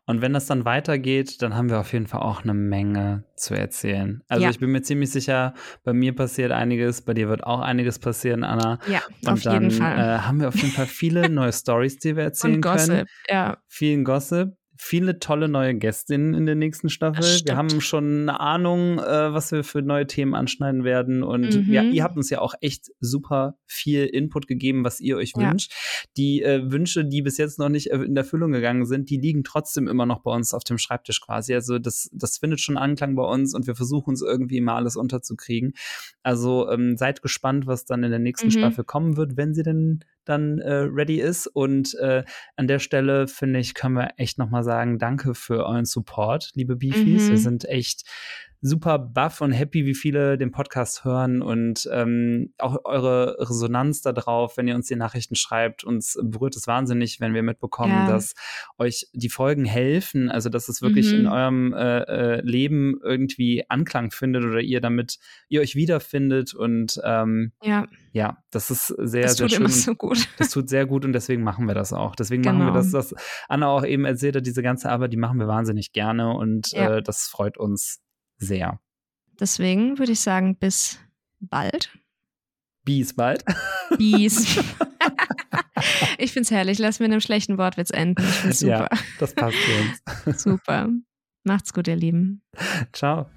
Und wenn das dann weitergeht, dann haben wir auf jeden Fall auch eine Menge zu erzählen. Also ja. ich bin mir ziemlich sicher, bei mir passiert einiges, bei dir wird auch einiges passieren, Anna. Ja, Und auf dann, jeden Fall. Äh, haben wir auf jeden Fall viele neue Stories, die wir erzählen Und Gossip, können. Ja. Vielen Gossip viele tolle neue Gästinnen in der nächsten Staffel. Wir haben schon eine Ahnung, äh, was wir für neue Themen anschneiden werden. Und mhm. ja, ihr habt uns ja auch echt super viel Input gegeben, was ihr euch ja. wünscht. Die äh, Wünsche, die bis jetzt noch nicht in Erfüllung gegangen sind, die liegen trotzdem immer noch bei uns auf dem Schreibtisch quasi. Also das, das findet schon Anklang bei uns und wir versuchen uns irgendwie mal alles unterzukriegen. Also ähm, seid gespannt, was dann in der nächsten mhm. Staffel kommen wird, wenn sie denn dann äh, ready ist. Und äh, an der Stelle, finde ich, können wir echt nochmal sagen, danke für euren Support, liebe Beefies. Mhm. Wir sind echt super buff und happy, wie viele den Podcast hören und ähm, auch eure Resonanz darauf, wenn ihr uns die Nachrichten schreibt. Uns berührt es wahnsinnig, wenn wir mitbekommen, ja. dass euch die Folgen helfen, also dass es wirklich mhm. in eurem äh, äh, Leben irgendwie Anklang findet oder ihr damit, ihr euch wiederfindet und ähm, ja. ja, das ist sehr, das sehr tut schön. Immer so gut. Das tut sehr gut und deswegen machen wir das auch. Deswegen genau. machen wir das, genau. was Anna auch eben erzählt hat, diese ganze Arbeit, die machen wir wahnsinnig gerne und ja. äh, das freut uns sehr. Deswegen würde ich sagen, bis bald. Bis bald. Bis. ich finde es herrlich. Lass mir in einem schlechten Wortwitz enden. Ich super. Ja, das passt für uns. super. Macht's gut, ihr Lieben. Ciao.